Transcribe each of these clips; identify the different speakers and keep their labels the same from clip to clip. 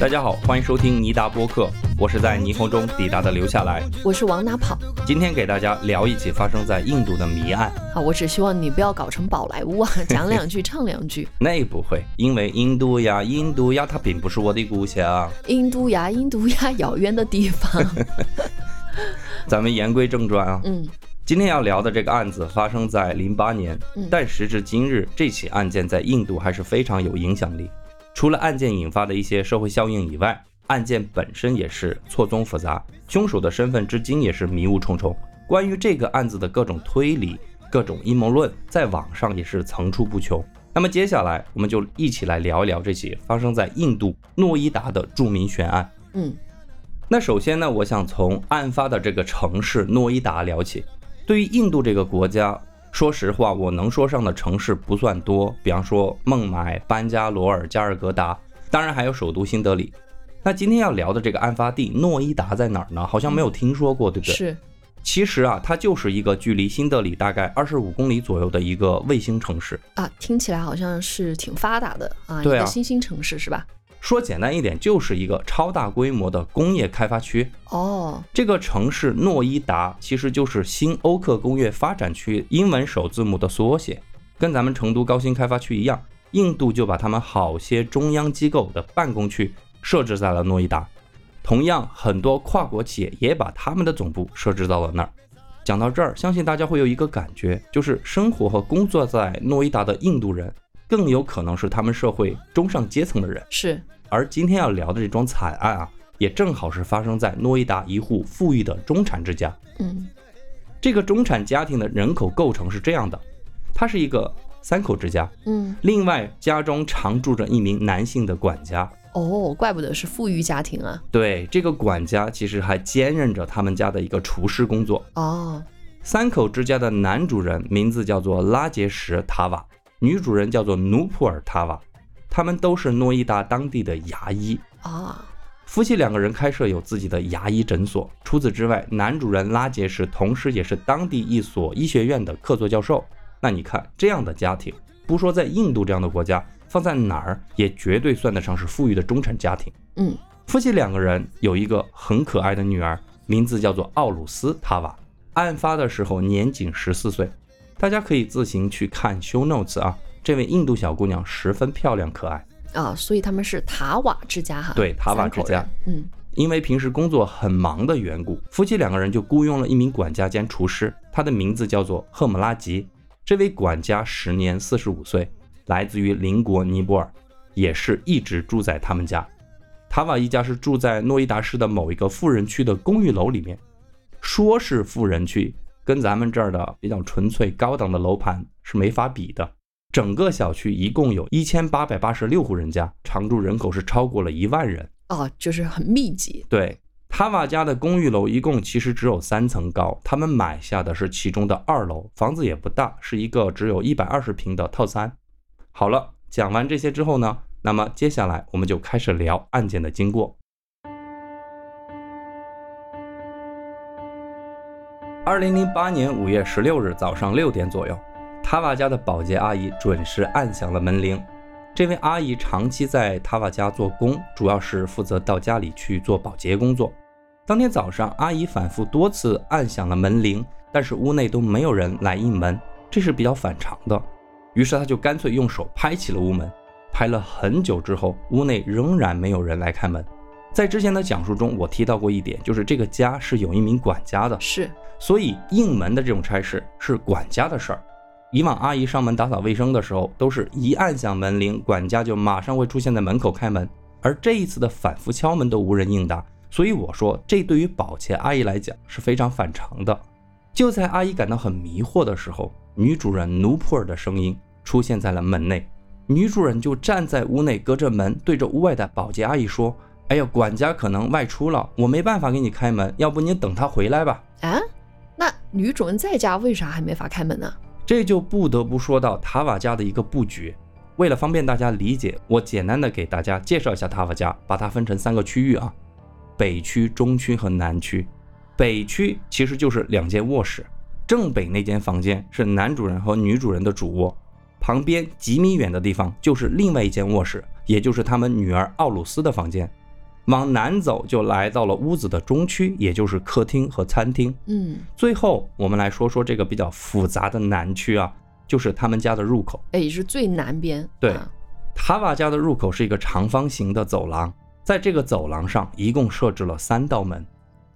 Speaker 1: 大家好，欢迎收听尼达播客，我是在霓虹中抵达的留下来。
Speaker 2: 我是往哪跑？
Speaker 1: 今天给大家聊一起发生在印度的谜案。
Speaker 2: 好，我只希望你不要搞成宝莱坞啊，讲两句唱两句。
Speaker 1: 那不会，因为印度呀，印度呀，它并不是我的故乡。
Speaker 2: 印度呀，印度呀，遥远的地方。
Speaker 1: 咱们言归正传啊，
Speaker 2: 嗯，
Speaker 1: 今天要聊的这个案子发生在零八年，
Speaker 2: 嗯
Speaker 1: 但时至今日，这起案件在印度还是非常有影响力。除了案件引发的一些社会效应以外，案件本身也是错综复杂，凶手的身份至今也是迷雾重重。关于这个案子的各种推理、各种阴谋论，在网上也是层出不穷。那么接下来，我们就一起来聊一聊这起发生在印度诺伊达的著名悬案。
Speaker 2: 嗯，
Speaker 1: 那首先呢，我想从案发的这个城市诺伊达聊起。对于印度这个国家，说实话，我能说上的城市不算多，比方说孟买、班加罗尔、加尔各答，当然还有首都新德里。那今天要聊的这个案发地诺伊达在哪儿呢？好像没有听说过，对不对？
Speaker 2: 是，
Speaker 1: 其实啊，它就是一个距离新德里大概二十五公里左右的一个卫星城市。
Speaker 2: 啊，听起来好像是挺发达的啊一个新兴城市是吧？
Speaker 1: 说简单一点，就是一个超大规模的工业开发区。
Speaker 2: 哦，
Speaker 1: 这个城市诺伊达其实就是新欧克工业发展区英文首字母的缩写，跟咱们成都高新开发区一样，印度就把他们好些中央机构的办公区设置在了诺伊达。同样，很多跨国企业也把他们的总部设置到了那儿。讲到这儿，相信大家会有一个感觉，就是生活和工作在诺伊达的印度人，更有可能是他们社会中上阶层的人。
Speaker 2: 是，
Speaker 1: 而今天要聊的这桩惨案啊，也正好是发生在诺伊达一户富裕的中产之家。
Speaker 2: 嗯，
Speaker 1: 这个中产家庭的人口构成是这样的，它是一个三口之家，
Speaker 2: 嗯，
Speaker 1: 另外家中常住着一名男性的管家。
Speaker 2: 哦，怪不得是富裕家庭啊。
Speaker 1: 对，这个管家其实还兼任着他们家的一个厨师工作。
Speaker 2: 哦，
Speaker 1: 三口之家的男主人名字叫做拉杰什·塔瓦，女主人叫做努普尔·塔瓦，他们都是诺伊达当地的牙医。
Speaker 2: 啊，
Speaker 1: 夫妻两个人开设有自己的牙医诊所。除此之外，男主人拉杰什同时也是当地一所医学院的客座教授。那你看，这样的家庭，不说在印度这样的国家，放在哪儿也绝对算得上是富裕的中产家庭。
Speaker 2: 嗯，
Speaker 1: 夫妻两个人有一个很可爱的女儿，名字叫做奥鲁斯·塔瓦。案发的时候年仅十四岁，大家可以自行去看 show notes 啊。这位印度小姑娘十分漂亮可爱。
Speaker 2: 啊，所以他们是塔瓦之家哈。
Speaker 1: 对塔瓦之家。
Speaker 2: 嗯，
Speaker 1: 因为平时工作很忙的缘故，夫妻两个人就雇佣了一名管家兼厨师，他的名字叫做赫姆拉吉。这位管家时年四十五岁，来自于邻国尼泊尔，也是一直住在他们家。塔瓦一家是住在诺伊达市的某一个富人区的公寓楼里面，说是富人区，跟咱们这儿的比较纯粹高档的楼盘是没法比的。整个小区一共有一千八百八十六户人家，常住人口是超过了一万人。
Speaker 2: 哦，就是很密集。
Speaker 1: 对，塔瓦家的公寓楼一共其实只有三层高，他们买下的是其中的二楼，房子也不大，是一个只有一百二十平的套餐。好了，讲完这些之后呢，那么接下来我们就开始聊案件的经过。二零零八年五月十六日早上六点左右，塔瓦家的保洁阿姨准时按响了门铃。这位阿姨长期在塔瓦家做工，主要是负责到家里去做保洁工作。当天早上，阿姨反复多次按响了门铃，但是屋内都没有人来应门，这是比较反常的。于是她就干脆用手拍起了屋门，拍了很久之后，屋内仍然没有人来开门。在之前的讲述中，我提到过一点，就是这个家是有一名管家的，
Speaker 2: 是，
Speaker 1: 所以应门的这种差事是管家的事儿。以往阿姨上门打扫卫生的时候，都是一按响门铃，管家就马上会出现在门口开门。而这一次的反复敲门都无人应答，所以我说这对于保洁阿姨来讲是非常反常的。就在阿姨感到很迷惑的时候，女主人努普尔的声音出现在了门内。女主人就站在屋内，隔着门对着屋外的保洁阿姨说：“哎呀，管家可能外出了，我没办法给你开门，要不你等他回来吧。”
Speaker 2: 啊，那女主人在家为啥还没法开门呢？
Speaker 1: 这就不得不说到塔瓦家的一个布局。为了方便大家理解，我简单的给大家介绍一下塔瓦家，把它分成三个区域啊：北区、中区和南区。北区其实就是两间卧室，正北那间房间是男主人和女主人的主卧，旁边几米远的地方就是另外一间卧室，也就是他们女儿奥鲁斯的房间。往南走就来到了屋子的中区，也就是客厅和餐厅。
Speaker 2: 嗯，
Speaker 1: 最后我们来说说这个比较复杂的南区啊，就是他们家的入口。
Speaker 2: 哎，是最南边。
Speaker 1: 对
Speaker 2: 啊
Speaker 1: 塔瓦家的入口是一个长方形的走廊，在这个走廊上一共设置了三道门。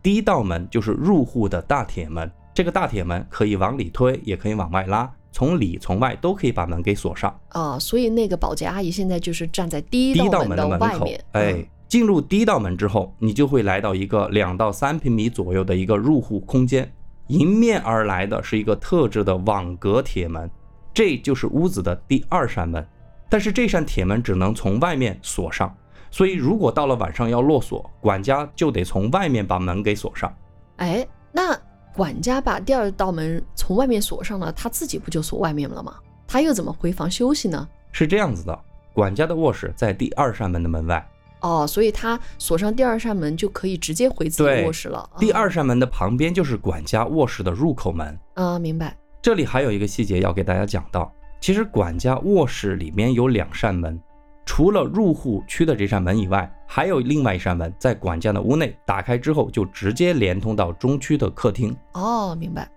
Speaker 1: 第一道门就是入户的大铁门，这个大铁门可以往里推，也可以往外拉，从里从外都可以把门给锁上。
Speaker 2: 啊，所以那个保洁阿姨现在就是站在第一
Speaker 1: 道
Speaker 2: 门
Speaker 1: 门的门口
Speaker 2: 外面。，
Speaker 1: 哎
Speaker 2: 嗯，，
Speaker 1: 进入第一道门之后，你就会来到一个两到三平米左右的一个入户空间，迎面而来的是一个特制的网格铁门，这就是屋子的第二扇门。但是这扇铁门只能从外面锁上，所以如果到了晚上要落锁，管家就得从外面把门给锁上。
Speaker 2: 哎，那管家把第二道门从外面锁上了，他自己不就锁外面了吗？他又怎么回房休息呢？
Speaker 1: 是这样子的，管家的卧室在第二扇门的门外，
Speaker 2: 哦，所以他锁上第二扇门就可以直接回自己的卧室了。
Speaker 1: 第二扇门的旁边就是管家卧室的入口门。
Speaker 2: 啊，明白。
Speaker 1: 这里还有一个细节要给大家讲到，其实管家卧室里面有两扇门，除了入户区的这扇门以外，还有另外一扇门在管家的屋内，打开之后就直接连通到中区的客厅。
Speaker 2: 哦，明白。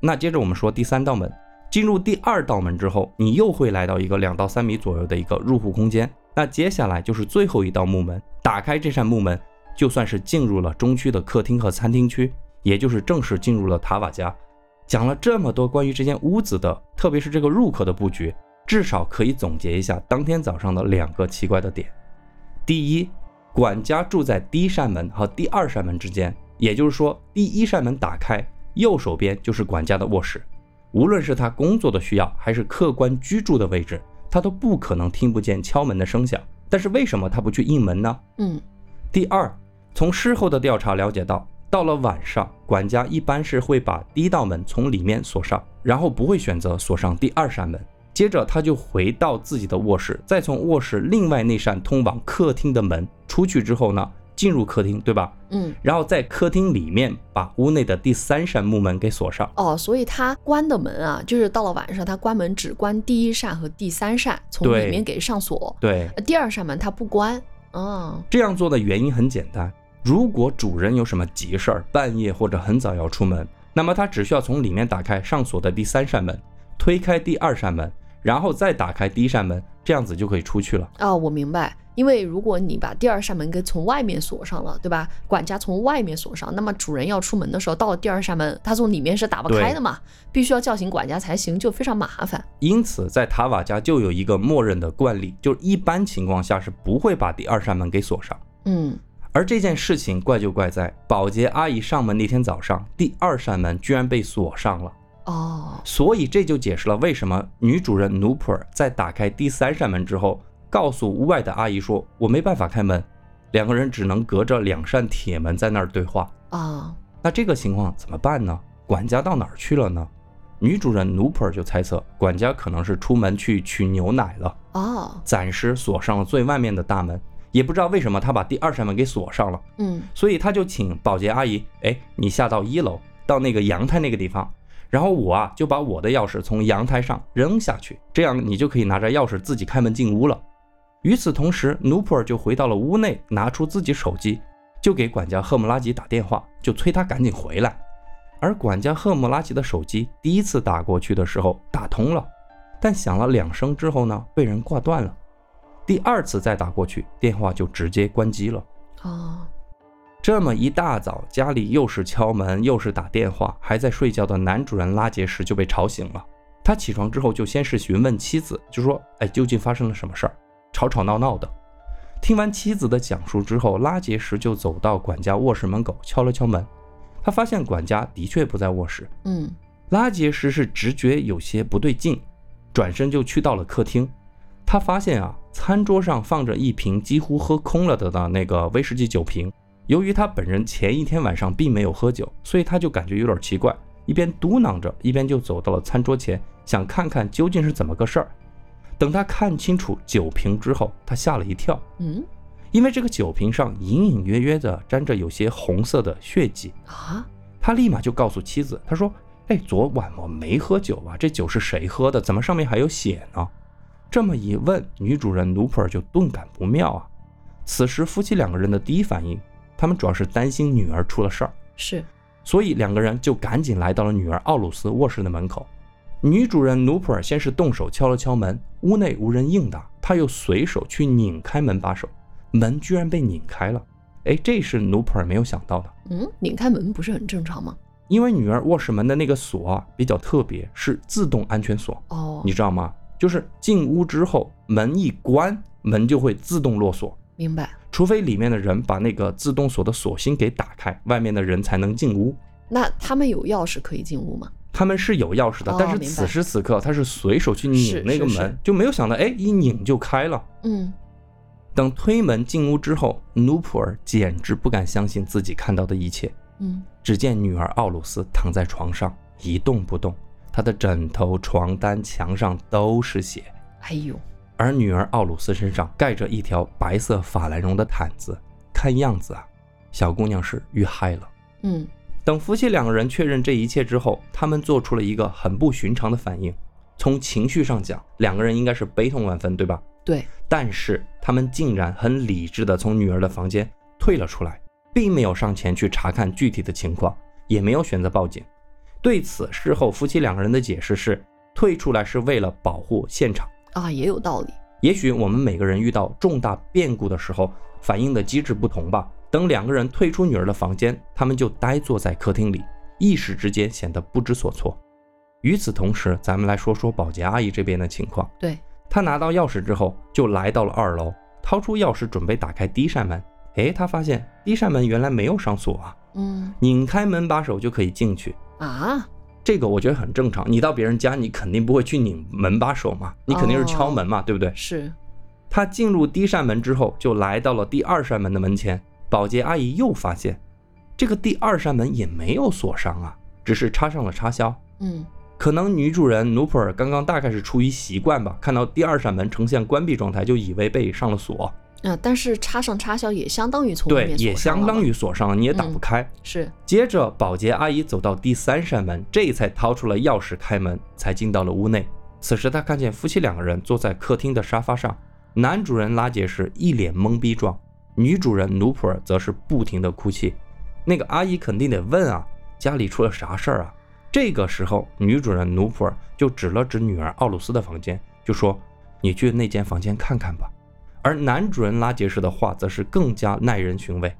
Speaker 1: 那接着我们说第三道门，进入第二道门之后，你又会来到一个两到三米左右的一个入户空间。那接下来就是最后一道木门，打开这扇木门，就算是进入了中区的客厅和餐厅区，也就是正式进入了塔瓦家。讲了这么多关于这间屋子的，特别是这个入口的布局，至少可以总结一下当天早上的两个奇怪的点。第一，管家住在第一扇门和第二扇门之间，也就是说，第一扇门打开，右手边就是管家的卧室。无论是他工作的需要，还是客观居住的位置，他都不可能听不见敲门的声响。但是为什么他不去应门呢？
Speaker 2: 嗯，
Speaker 1: 第二，从事后的调查了解到，到了晚上，管家一般是会把第一道门从里面锁上，然后不会选择锁上第二扇门。接着他就回到自己的卧室，再从卧室另外那扇通往客厅的门出去之后呢，进入客厅，对吧？
Speaker 2: 嗯，
Speaker 1: 然后在客厅里面把屋内的第三扇木门给锁上。
Speaker 2: 哦，所以他关的门啊，就是到了晚上，他关门只关第一扇和第三扇，从里面给上锁。
Speaker 1: 对，
Speaker 2: 呃第二扇门他不关。哦，
Speaker 1: 这样做的原因很简单，如果主人有什么急事儿，半夜或者很早要出门，那么他只需要从里面打开上锁的第三扇门，推开第二扇门，然后再打开第一扇门，这样子就可以出去了。
Speaker 2: 哦，我明白。因为如果你把第二扇门给从外面锁上了，对吧？管家从外面锁上，那么主人要出门的时候，到了第二扇门，他从里面是打不开的嘛，必须要叫醒管家才行，就非常麻烦。
Speaker 1: 因此，在塔瓦家就有一个默认的惯例，就是一般情况下是不会把第二扇门给锁上。
Speaker 2: 嗯，
Speaker 1: 而这件事情怪就怪在保洁阿姨上门那天早上，第二扇门居然被锁上了。
Speaker 2: 哦，
Speaker 1: 所以这就解释了为什么女主人努普尔在打开第三扇门之后，告诉屋外的阿姨说：“我没办法开门。”两个人只能隔着两扇铁门在那儿对话。
Speaker 2: 啊，
Speaker 1: 那这个情况怎么办呢？管家到哪儿去了呢？女主人努普尔就猜测，管家可能是出门去取牛奶了，
Speaker 2: 哦，
Speaker 1: 暂时锁上了最外面的大门。也不知道为什么他把第二扇门给锁上了，
Speaker 2: 嗯，
Speaker 1: 所以他就请保洁阿姨，哎，你下到一楼，到那个阳台那个地方，然后我啊就把我的钥匙从阳台上扔下去，这样你就可以拿着钥匙自己开门进屋了。与此同时，努普尔就回到了屋内，拿出自己手机，就给管家赫姆拉吉打电话，就催他赶紧回来。而管家赫姆拉吉的手机第一次打过去的时候打通了，但响了两声之后呢，被人挂断了。第二次再打过去，电话就直接关机了。
Speaker 2: 哦，
Speaker 1: 这么一大早，家里又是敲门又是打电话，还在睡觉的男主人拉杰什就被吵醒了。他起床之后就先是询问妻子，就说：“哎，究竟发生了什么事儿？吵吵闹闹的。”听完妻子的讲述之后，拉杰什就走到管家卧室门口敲了敲门。他发现管家的确不在卧室。
Speaker 2: 嗯，
Speaker 1: 拉杰什是直觉有些不对劲，转身就去到了客厅。他发现啊，餐桌上放着一瓶几乎喝空了的的那个威士忌酒瓶。由于他本人前一天晚上并没有喝酒，所以他就感觉有点奇怪，一边嘟囔着，一边就走到了餐桌前，想看看究竟是怎么个事儿。等他看清楚酒瓶之后，他吓了一跳，
Speaker 2: 嗯，
Speaker 1: 因为这个酒瓶上隐隐约约的沾着有些红色的血迹。
Speaker 2: 啊，
Speaker 1: 他立马就告诉妻子，他说：“哎，昨晚我没喝酒啊，这酒是谁喝的？怎么上面还有血呢？”这么一问，女主人努普尔就顿感不妙啊，此时夫妻两个人的第一反应，他们主要是担心女儿出了事儿，
Speaker 2: 是，
Speaker 1: 所以两个人就赶紧来到了女儿奥鲁斯卧室的门口。女主人努普尔先是动手敲了敲门，屋内无人应答，她又随手去拧开门把手，门居然被拧开了。哎，这是努普尔没有想到的。
Speaker 2: 嗯，拧开门不是很正常吗？
Speaker 1: 因为女儿卧室门的那个锁啊比较特别，是自动安全锁，
Speaker 2: 哦，
Speaker 1: 你知道吗？就是进屋之后门一关，门就会自动落锁，
Speaker 2: 明白。
Speaker 1: 除非里面的人把那个自动锁的锁芯给打开，外面的人才能进屋。
Speaker 2: 那他们有钥匙可以进屋吗？
Speaker 1: 他们是有钥匙的，
Speaker 2: 哦
Speaker 1: 但是此时此刻他是随手去拧那个门，就没有想到，哎，一拧就开了。
Speaker 2: 嗯，
Speaker 1: 等推门进屋之后，努普尔简直不敢相信自己看到的一切。
Speaker 2: 嗯，
Speaker 1: 只见女儿奥鲁斯躺在床上一动不动，她的枕头、床单、墙上都是血，
Speaker 2: 哎呦，
Speaker 1: 而女儿奥鲁斯身上盖着一条白色法兰绒的毯子，看样子啊，小姑娘是遇害了。
Speaker 2: 嗯，
Speaker 1: 等夫妻两个人确认这一切之后，他们做出了一个很不寻常的反应。从情绪上讲，两个人应该是悲痛万分，对吧？
Speaker 2: 对，
Speaker 1: 但是他们竟然很理智地从女儿的房间退了出来，并没有上前去查看具体的情况，也没有选择报警。对此，事后夫妻两个人的解释是，退出来是为了保护现场。
Speaker 2: 啊，也有道理。
Speaker 1: 也许我们每个人遇到重大变故的时候，反应的机制不同吧。等两个人退出女儿的房间，他们就呆坐在客厅里，一时之间显得不知所措。与此同时，咱们来说说保洁阿姨这边的情况。
Speaker 2: 对，
Speaker 1: 她拿到钥匙之后，就来到了二楼，掏出钥匙准备打开第一扇门。诶，她发现第一扇门原来没有上锁啊，
Speaker 2: 嗯
Speaker 1: 拧开门把手就可以进去。
Speaker 2: 啊，
Speaker 1: 这个我觉得很正常。你到别人家，你肯定不会去拧门把手嘛，你肯定是敲门嘛，对不对？
Speaker 2: 是，
Speaker 1: 她进入第一扇门之后，就来到了第二扇门的门前。保洁阿姨又发现，这个第二扇门也没有锁上啊，只是插上了插销。
Speaker 2: 嗯
Speaker 1: 可能女主人努普尔刚刚大概是出于习惯吧，看到第二扇门呈现关闭状态，就以为被上了锁。
Speaker 2: 啊，但是插上插销也相当于从外
Speaker 1: 对，
Speaker 2: 面锁
Speaker 1: 也相当于锁上了，你也打不
Speaker 2: 嗯
Speaker 1: 开。
Speaker 2: 是，
Speaker 1: 接着，保洁阿姨走到第三扇门，这才掏出了钥匙开门，才进到了屋内。此时，她看见夫妻两个人坐在客厅的沙发上，男主人拉杰是一脸懵逼状，女主人努普尔则是不停的哭泣。那个阿姨肯定得问啊，家里出了啥事儿啊？这个时候，女主人努普尔就指了指女儿奥鲁斯的房间，就说：“你去那间房间看看吧。”而男主人拉杰士的话则是更加耐人寻味，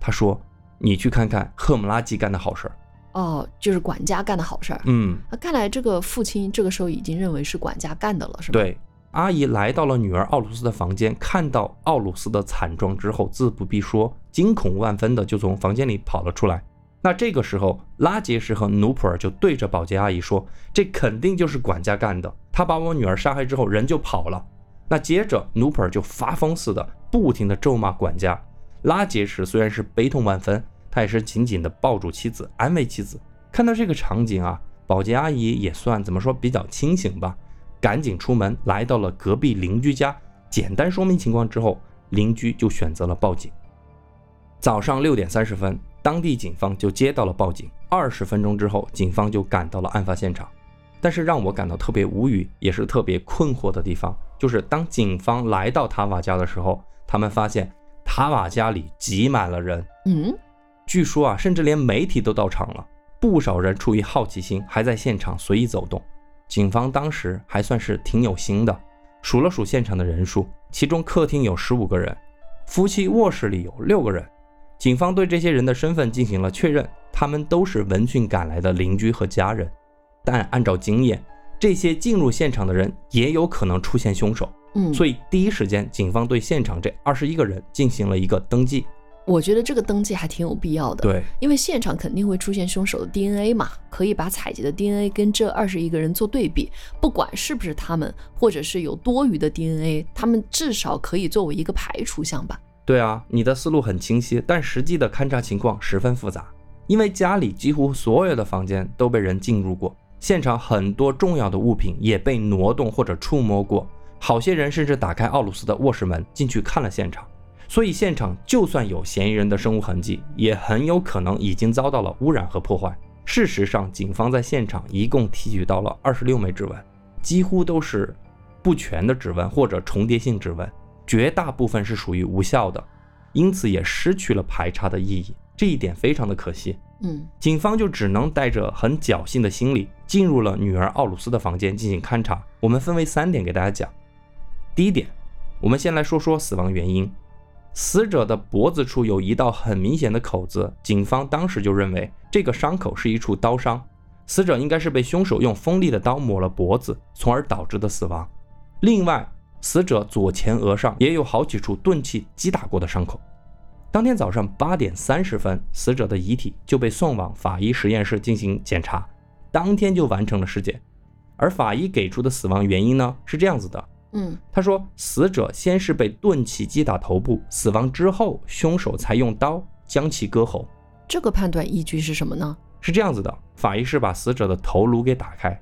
Speaker 1: 他说：“你去看看赫姆拉基干的好事儿。
Speaker 2: 哦，就是管家干的好事儿”。
Speaker 1: 嗯，
Speaker 2: 那，看来这个父亲这个时候已经认为是管家干的了，是吧？，
Speaker 1: 对。阿姨来到了女儿奥鲁斯的房间，看到奥鲁斯的惨状之后，自不必说，惊恐万分的就从房间里跑了出来。那这个时候，拉杰什和努普尔就对着保洁阿姨说：“这肯定就是管家干的，他把我女儿杀害之后，人就跑了。”那接着，努普尔就发疯似的，不停的咒骂管家。拉杰什虽然是悲痛万分，他也是紧紧的抱住妻子，安慰妻子。看到这个场景啊，保洁阿姨也算怎么说比较清醒吧，赶紧出门来到了隔壁邻居家，简单说明情况之后，邻居就选择了报警。早上六点三十分，当地警方就接到了报警。二十分钟之后，警方就赶到了案发现场。但是让我感到特别无语，也是特别困惑的地方，就是当警方来到塔瓦家的时候，他们发现塔瓦家里挤满了人，
Speaker 2: 嗯，
Speaker 1: 据说啊，甚至连媒体都到场了。不少人出于好奇心，还在现场随意走动。警方当时还算是挺有心的，数了数现场的人数，其中客厅有十五个人，夫妻卧室里有六个人。警方对这些人的身份进行了确认，他们都是闻讯赶来的邻居和家人。但按照经验，这些进入现场的人也有可能出现凶手，
Speaker 2: 嗯，
Speaker 1: 所
Speaker 2: 以
Speaker 1: 以第一时间警方对现场这二十一个人进行了一个登记。
Speaker 2: 我觉得这个登记还挺有必要的。，
Speaker 1: 对，
Speaker 2: 因为现场肯定会出现凶手的 DNA 嘛，可以把采集的 DNA 跟这二十一个人做对比，不管是不是他们，或者是有多余的 DNA，他们至少可以作为一个排除项吧。
Speaker 1: 对啊，你的思路很清晰，但实际的勘查情况十分复杂，因为家里几乎所有的房间都被人进入过，现场很多重要的物品也被挪动或者触摸过，好些人甚至打开奥鲁斯的卧室门进去看了现场，所以现场就算有嫌疑人的生物痕迹，也很有可能已经遭到了污染和破坏。事实上，警方在现场一共提取到了二十六枚指纹，几乎都是不全的指纹或者重叠性指纹。绝大部分是属于无效的，因此也失去了排查的意义。这一点非常的可惜。
Speaker 2: 嗯，
Speaker 1: 警方就只能带着很侥幸的心理进入了女儿奥鲁斯的房间进行勘查。我们分为三点给大家讲。第一点，我们先来说说死亡原因。死者的脖子处有一道很明显的口子，警方当时就认为这个伤口是一处刀伤，死者应该是被凶手用锋利的刀抹了脖子，从而导致的死亡。另外，死者左前额上也有好几处钝器击打过的伤口。当天早上八点三十分，死者的遗体就被送往法医实验室进行检查，当天就完成了尸检。而法医给出的死亡原因呢，是这样子的。
Speaker 2: 嗯，
Speaker 1: 他说，死者先是被钝器击打头部，死亡之后，凶手才用刀将其割喉。
Speaker 2: 这个判断依据是什么呢？
Speaker 1: 是这样子的，法医是把死者的头颅给打开，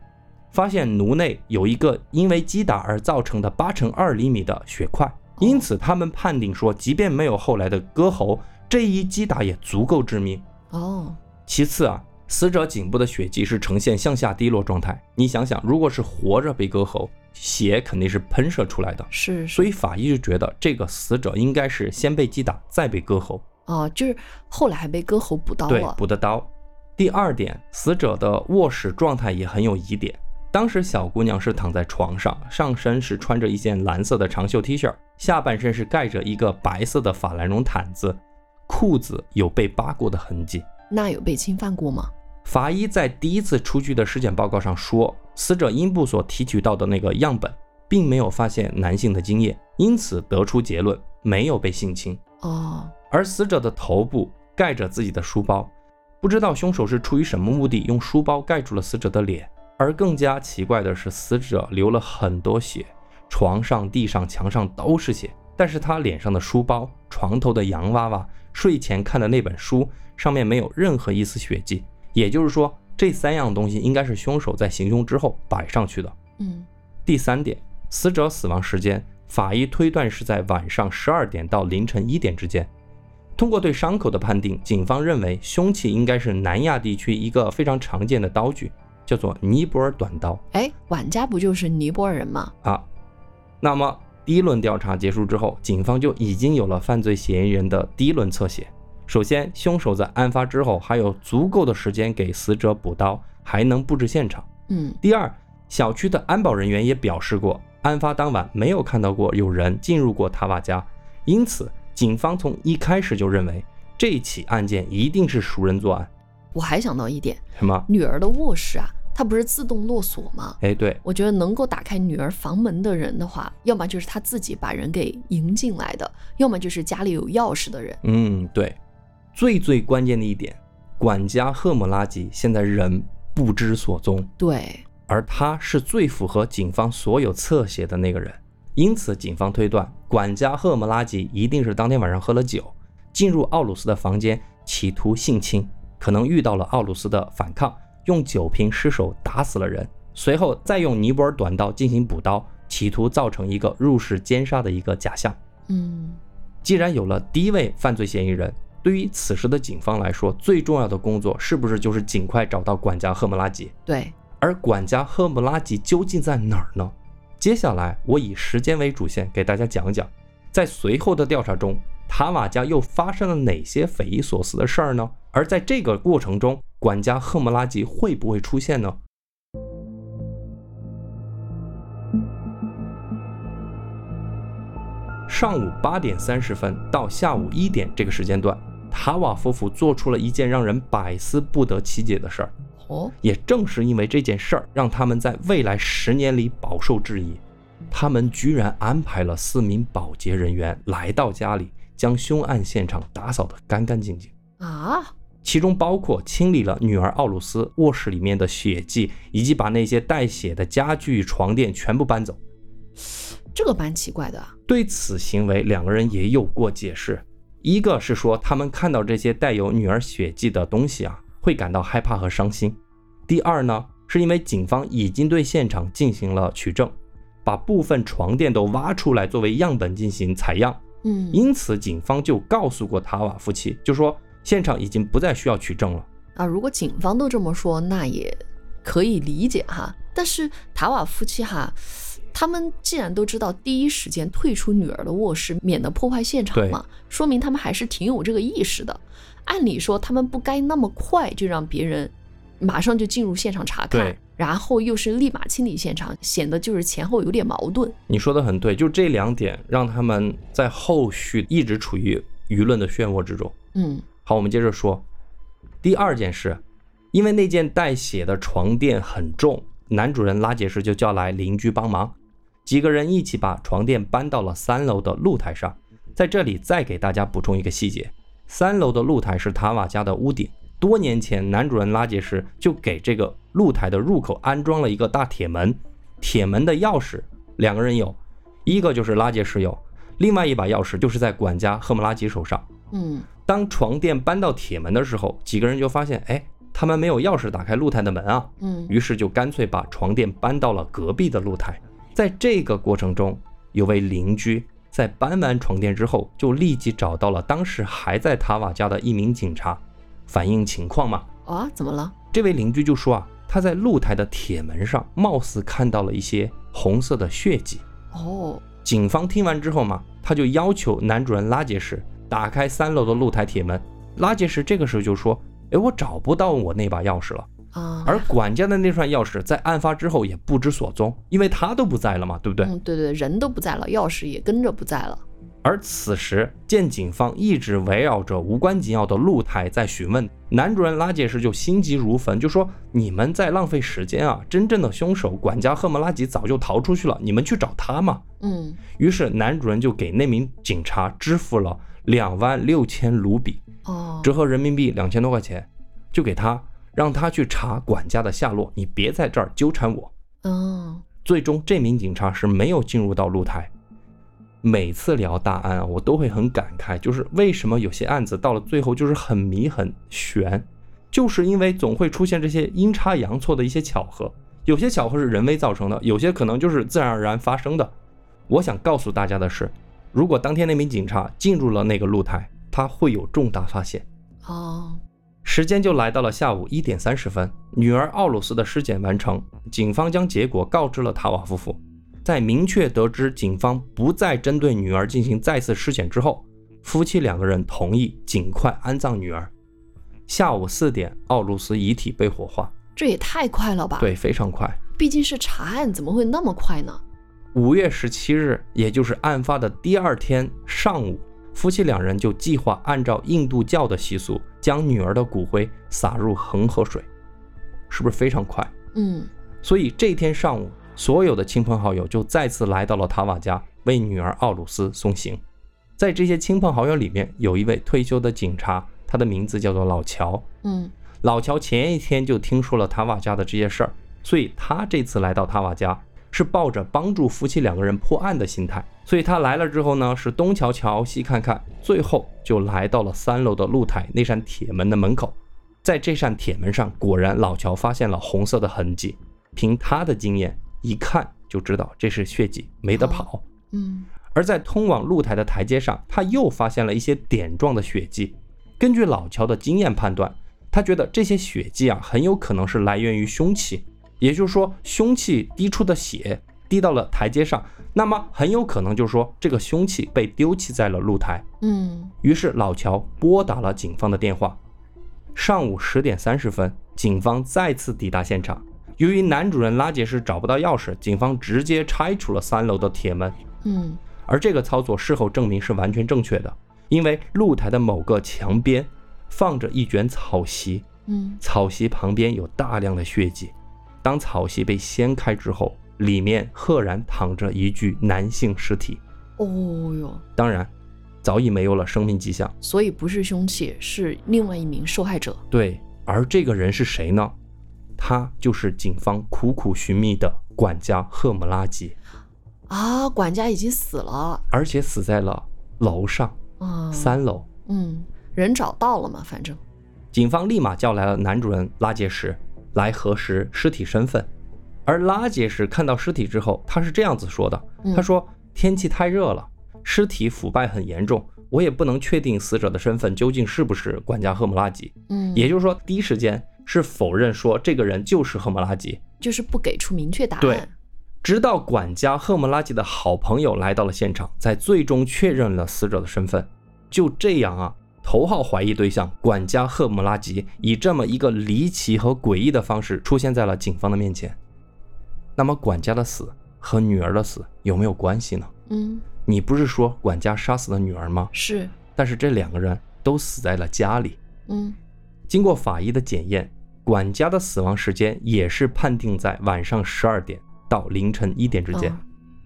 Speaker 1: 发现颅内有一个因为击打而造成的八乘二厘米的血块，因此他们判定说，即便没有后来的割喉，这一击打也足够致命。
Speaker 2: 哦，
Speaker 1: 其次啊，死者颈部的血迹是呈现向下滴落状态，你想想，如果是活着被割喉，血肯定是喷射出来的，
Speaker 2: 是，
Speaker 1: 所以法医就觉得这个死者应该是先被击打，再被割喉。
Speaker 2: 哦，就是后来还被割喉补刀
Speaker 1: 对，
Speaker 2: 了。
Speaker 1: 补的刀。第二点，死者的卧室状态也很有疑点。当时小姑娘是躺在床上，上身是穿着一件蓝色的长袖 T 恤，下半身是盖着一个白色的法兰绒毯子，裤子有被扒过的痕迹。
Speaker 2: 那有被侵犯过吗？
Speaker 1: 法医在第一次出具的尸检报告上说，死者阴部所提取到的那个样本，并没有发现男性的精液，因此得出结论没有被性侵。
Speaker 2: 哦，
Speaker 1: 而死者的头部盖着自己的书包，不知道凶手是出于什么目的用书包盖住了死者的脸。而更加奇怪的是，死者流了很多血，床上、地上、墙上都是血，但是他脸上的书包、床头的洋娃娃、睡前看的那本书上面没有任何一丝血迹。也就是说，这三样东西应该是凶手在行凶之后摆上去的。
Speaker 2: 嗯，
Speaker 1: 第三点，死者死亡时间，法医推断是在晚上十二点到凌晨一点之间。通过对伤口的判定，警方认为凶器应该是南亚地区一个非常常见的刀具，叫做尼泊尔短刀
Speaker 2: 哎，管家不就是尼泊尔人吗？
Speaker 1: 啊。那么第一轮调查结束之后，警方就已经有了犯罪嫌疑人的第一轮侧写。首先，凶手在案发之后还有足够的时间给死者补刀，还能布置现场。
Speaker 2: 嗯，
Speaker 1: 第二，小区的安保人员也表示过，案发当晚没有看到过有人进入过塔瓦家，因此警方从一开始就认为这起案件一定是熟人作案。
Speaker 2: 我还想到一点，
Speaker 1: 什么？
Speaker 2: 女儿的卧室啊，它不是自动落锁吗？
Speaker 1: 哎，对，
Speaker 2: 我觉得能够打开女儿房门的人的话，要么就是他自己把人给迎进来的，要么就是家里有钥匙的人。
Speaker 1: 嗯，对。最最关键的一点，管家赫姆拉吉现在人不知所踪，
Speaker 2: 对，
Speaker 1: 而他是最符合警方所有侧写的那个人，因此警方推断，管家赫姆拉吉一定是当天晚上喝了酒，进入奥鲁斯的房间，企图性侵，可能遇到了奥鲁斯的反抗，用酒瓶失手打死了人，随后再用尼泊尔短刀进行补刀，企图造成一个入室奸杀的一个假象。
Speaker 2: 嗯，
Speaker 1: 既然有了第一位犯罪嫌疑人，对于此时的警方来说，最重要的工作是不是就是尽快找到管家赫姆拉吉？
Speaker 2: 对，
Speaker 1: 而管家赫姆拉吉究竟在哪儿呢？接下来我以时间为主线给大家讲讲，在随后的调查中，塔瓦家又发生了哪些匪夷所思的事儿呢？而在这个过程中，管家赫姆拉吉会不会出现呢？上午八点三十分到下午一点这个时间段，塔瓦夫妇做出了一件让人百思不得其解的事儿。
Speaker 2: 哦，
Speaker 1: 也正是因为这件事儿，让他们在未来十年里饱受质疑。他们居然安排了四名保洁人员来到家里，将凶案现场打扫得干干净净，
Speaker 2: 啊，
Speaker 1: 其中包括清理了女儿奥鲁斯卧室里面的血迹，以及把那些带血的家具、床垫全部搬走。
Speaker 2: 这个蛮奇怪的啊。
Speaker 1: 对此行为，两个人也有过解释。一个是说，他们看到这些带有女儿血迹的东西啊，会感到害怕和伤心。第二呢，是因为警方已经对现场进行了取证，把部分床垫都挖出来作为样本进行采样，
Speaker 2: 嗯，
Speaker 1: 因此警方就告诉过塔瓦夫妻，就说现场已经不再需要取证了。
Speaker 2: 啊，如果警方都这么说，那也可以理解哈。但是塔瓦夫妻哈，他们既然都知道第一时间退出女儿的卧室，免得破坏现场嘛，说明他们还是挺有这个意识的。按理说，他们不该那么快就让别人马上就进入现场查看，然后又是立马清理现场，显得就是前后有点矛盾。
Speaker 1: 你说的很对，就这两点让他们在后续一直处于舆论的漩涡之中。
Speaker 2: 嗯，
Speaker 1: 好，我们接着说第二件事，因为那件带血的床垫很重，男主人拉杰什就叫来邻居帮忙。几个人一起把床垫搬到了三楼的露台上。在这里再给大家补充一个细节：三楼的露台是塔瓦家的屋顶。多年前，男主人拉杰什就给这个露台的入口安装了一个大铁门。铁门的钥匙两个人有，一个就是拉杰什有，另外一把钥匙就是在管家赫姆拉吉手上。
Speaker 2: 嗯，
Speaker 1: 当床垫搬到铁门的时候，几个人就发现，哎，他们没有钥匙打开露台的门啊。
Speaker 2: 嗯，
Speaker 1: 于是就干脆把床垫搬到了隔壁的露台。在这个过程中，有位邻居在搬完床垫之后，就立即找到了当时还在塔瓦家的一名警察，反映情况嘛。
Speaker 2: 啊，怎么了？
Speaker 1: 这位邻居就说啊，他在露台的铁门上，貌似看到了一些红色的血迹。
Speaker 2: 哦，
Speaker 1: 警方听完之后嘛，他就要求男主人拉杰什打开三楼的露台铁门。拉杰什这个时候就说：“哎，我找不到我那把钥匙了。”
Speaker 2: 啊，
Speaker 1: 而管家的那串钥匙在案发之后也不知所踪，因为他都不在了嘛，对不对？
Speaker 2: 嗯，对对，人都不在了，钥匙也跟着不在了。
Speaker 1: 而此时，见警方一直围绕着无关紧要的露台在询问，男主人拉杰什就心急如焚，就说：“你们在浪费时间啊！真正的凶手管家赫姆拉吉早就逃出去了，你们去找他嘛。”
Speaker 2: 嗯，
Speaker 1: 于是男主人就给那名警察支付了两万六千卢比，
Speaker 2: 哦，
Speaker 1: 折合人民币两千多块钱，就给他。让他去查管家的下落，你别在这儿纠缠我。
Speaker 2: 哦，
Speaker 1: 最终这名警察是没有进入到露台。每次聊大案啊，我都会很感慨，就是为什么有些案子到了最后就是很迷很悬，就是因为总会出现这些阴差阳错的一些巧合。有些巧合是人为造成的，有些可能就是自然而然发生的。我想告诉大家的是，如果当天那名警察进入了那个露台，他会有重大发现。
Speaker 2: 哦。
Speaker 1: 时间就来到了下午一点三十分，女儿奥鲁斯的尸检完成，警方将结果告知了塔瓦夫妇。在明确得知警方不再针对女儿进行再次尸检之后，夫妻两个人同意尽快安葬女儿。下午四点，奥鲁斯遗体被火化，
Speaker 2: 这也太快了吧？
Speaker 1: 对，非常快。
Speaker 2: 毕竟是查案，怎么会那么快呢？
Speaker 1: 五月十七日，也就是案发的第二天上午。夫妻两人就计划按照印度教的习俗，将女儿的骨灰撒入恒河水，是不是非常快？
Speaker 2: 嗯。
Speaker 1: 所以这天上午，所有的亲朋好友就再次来到了塔瓦家，为女儿奥鲁斯送行。在这些亲朋好友里面，有一位退休的警察，他的名字叫做老乔。
Speaker 2: 嗯。
Speaker 1: 老乔前一天就听说了塔瓦家的这些事儿，所以他这次来到塔瓦家。是抱着帮助夫妻两个人破案的心态，所以他来了之后呢，是东瞧瞧西看看，最后就来到了三楼的露台那扇铁门的门口。在这扇铁门上，果然老乔发现了红色的痕迹。凭他的经验，一看就知道这是血迹，没得跑。
Speaker 2: 嗯。
Speaker 1: 而在通往露台的台阶上，他又发现了一些点状的血迹。根据老乔的经验判断，他觉得这些血迹啊，很有可能是来源于凶器。也就是说，凶器滴出的血滴到了台阶上，那么很有可能就是说，这个凶器被丢弃在了露台。
Speaker 2: 嗯，
Speaker 1: 于是老乔拨打了警方的电话。上午十点三十分，警方再次抵达现场。由于男主人拉杰什找不到钥匙，警方直接拆除了三楼的铁门。
Speaker 2: 嗯，
Speaker 1: 而这个操作事后证明是完全正确的，因为露台的某个墙边放着一卷草席，
Speaker 2: 嗯，
Speaker 1: 草席旁边有大量的血迹。当草席被掀开之后，里面赫然躺着一具男性尸体。
Speaker 2: 哦哟，
Speaker 1: 当然，早已没有了生命迹象，
Speaker 2: 所以不是凶器，是另外一名受害者。
Speaker 1: 对，而这个人是谁呢？他就是警方苦苦寻觅的管家赫姆拉吉。
Speaker 2: 啊，管家已经死了，
Speaker 1: 而且死在了楼上，
Speaker 2: 啊，
Speaker 1: 三楼。
Speaker 2: 嗯，人找到了嘛？反正，
Speaker 1: 警方立马叫来了男主人拉杰什。来核实尸体身份，而拉杰什看到尸体之后，他是这样子说的：“他说天气太热了，尸体腐败很严重，我也不能确定死者的身份究竟是不是管家赫姆拉吉。”
Speaker 2: 嗯，
Speaker 1: 也就是说，第一时间是否认说这个人就是赫姆拉吉，
Speaker 2: 就是不给出明确答案。
Speaker 1: 对，直到管家赫姆拉吉的好朋友来到了现场，才最终确认了死者的身份。就这样啊，头号怀疑对象管家赫姆拉吉以这么一个离奇和诡异的方式出现在了警方的面前。那么，管家的死和女儿的死有没有关系呢？
Speaker 2: 嗯，
Speaker 1: 你不是说管家杀死了女儿吗？
Speaker 2: 是，
Speaker 1: 但是这两个人都死在了家里。
Speaker 2: 嗯，
Speaker 1: 经过法医的检验，管家的死亡时间也是判定在晚上十二点。到凌晨一点之间，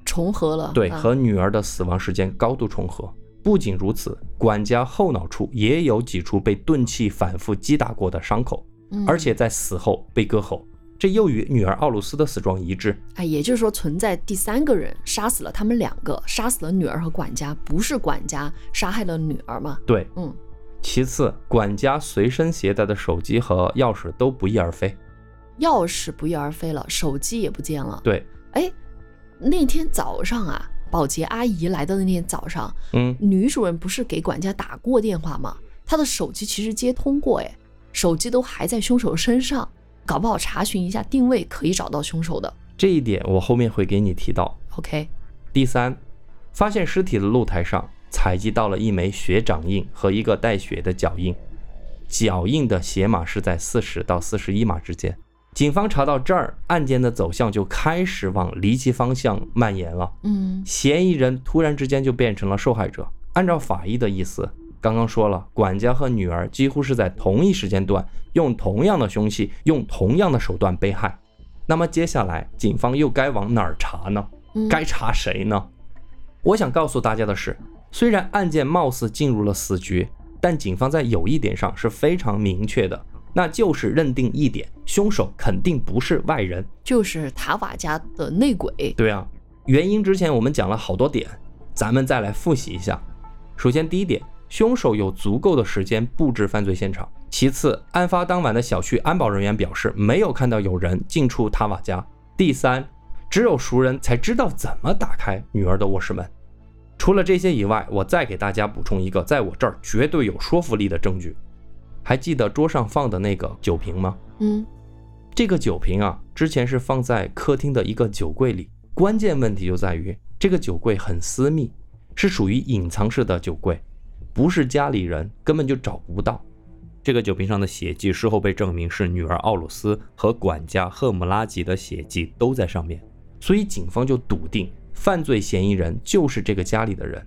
Speaker 2: 重合了。
Speaker 1: 对，和女儿的死亡时间高度重合。不仅如此，管家后脑处也有几处被钝器反复击打过的伤口，而且在死后被割喉，这又与女儿奥鲁斯的死状一致。
Speaker 2: 哎，也就是说，存在第三个人杀死了他们两个，杀死了女儿和管家，不是管家杀害了女儿吗？
Speaker 1: 对，
Speaker 2: 嗯。
Speaker 1: 其次，管家随身携带的手机和钥匙都不翼而飞。
Speaker 2: 钥匙不翼而飞了，手机也不见了。
Speaker 1: 对，
Speaker 2: 哎，那天早上啊，保洁阿姨来的那天早上，
Speaker 1: 嗯，
Speaker 2: 女主人不是给管家打过电话吗？她的手机其实接通过，哎，手机都还在凶手身上，搞不好查询一下定位可以找到凶手的。
Speaker 1: 这一点我后面会给你提到。
Speaker 2: OK。
Speaker 1: 第三，发现尸体的露台上采集到了一枚血掌印和一个带血的脚印，脚印的鞋码是在四十到四十一码之间。警方查到这儿，案件的走向就开始往离奇方向蔓延了。
Speaker 2: 嗯，
Speaker 1: 嫌疑人突然之间就变成了受害者。按照法医的意思，刚刚说了，管家和女儿几乎是在同一时间段，用同样的凶器，用同样的手段被害。那么接下来，警方又该往哪儿查呢？该查谁呢？我想告诉大家的是，虽然案件貌似进入了死局，但警方在有一点上是非常明确的。那就是认定一点，凶手肯定不是外人，
Speaker 2: 就是塔瓦家的内鬼。
Speaker 1: 对啊，原因之前我们讲了好多点，咱们再来复习一下。首先，第一点，凶手有足够的时间布置犯罪现场。其次，案发当晚的小区安保人员表示没有看到有人进出塔瓦家。第三，只有熟人才知道怎么打开女儿的卧室门。除了这些以外，我再给大家补充一个，在我这儿绝对有说服力的证据。还记得桌上放的那个酒瓶吗？
Speaker 2: 嗯，
Speaker 1: 这个酒瓶啊，之前是放在客厅的一个酒柜里。关键问题就在于这个酒柜很私密，是属于隐藏式的酒柜，不是家里人根本就找不到。这个酒瓶上的血迹事后被证明是女儿奥鲁斯和管家赫姆拉吉的血迹都在上面，所以警方就笃定犯罪嫌疑人就是这个家里的人。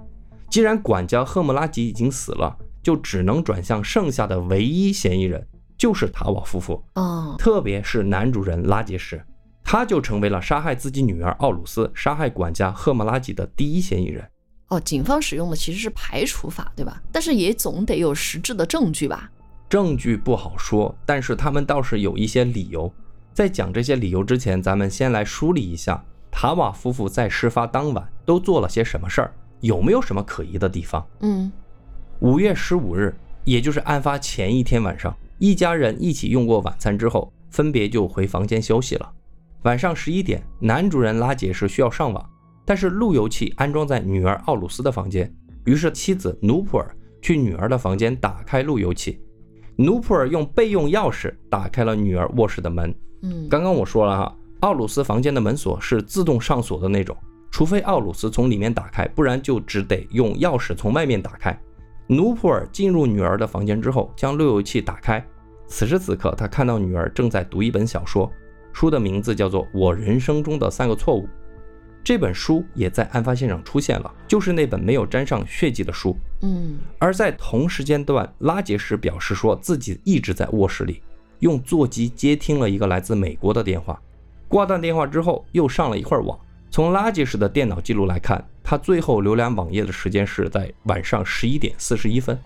Speaker 1: 既然管家赫姆拉吉已经死了。就只能转向剩下的唯一嫌疑人，就是塔瓦夫妇
Speaker 2: 哦，
Speaker 1: 特别是男主人拉杰什，他就成为了杀害自己女儿奥鲁斯、杀害管家赫姆拉吉的第一嫌疑人。
Speaker 2: 哦，警方使用的其实是排除法，对吧？但是也总得有实质的证据吧？
Speaker 1: 证据不好说，但是他们倒是有一些理由。在讲这些理由之前，咱们先来梳理一下塔瓦夫妇在事发当晚都做了些什么事儿，有没有什么可疑的地方？
Speaker 2: 嗯。
Speaker 1: 五月十五日，也就是案发前一天晚上，一家人一起用过晚餐之后，分别就回房间休息了。晚上十一点，男主人拉杰什需要上网，但是路由器安装在女儿奥鲁斯的房间，于是妻子努普尔去女儿的房间打开路由器。努普尔用备用钥匙打开了女儿卧室的门。
Speaker 2: 嗯，
Speaker 1: 刚刚我说了哈，奥鲁斯房间的门锁是自动上锁的那种，除非奥鲁斯从里面打开，不然就只得用钥匙从外面打开。努普尔进入女儿的房间之后，将路由器打开。此时此刻，他看到女儿正在读一本小说，书的名字叫做《我人生中的三个错误》。这本书也在案发现场出现了，就是那本没有沾上血迹的书。
Speaker 2: 嗯。
Speaker 1: 而在同时间段，拉杰什表示说自己一直在卧室里，用座机接听了一个来自美国的电话。挂断电话之后，又上了一会儿网。从拉杰什的电脑记录来看。他最后浏览网页的时间是在晚上十一点四十一分，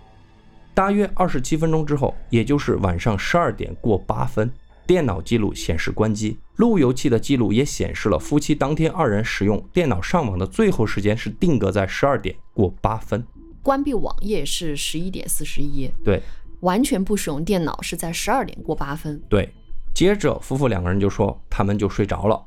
Speaker 1: 大约二十七分钟之后，也就是晚上十二点过八分，电脑记录显示关机，路由器的记录也显示了夫妻当天二人使用电脑上网的最后时间是定格在十二点过八分，
Speaker 2: 关闭网页是十一点四十一，
Speaker 1: 对，
Speaker 2: 完全不使用电脑是在十二点过八分，
Speaker 1: 对，接着夫妇两个人就说他们就睡着了。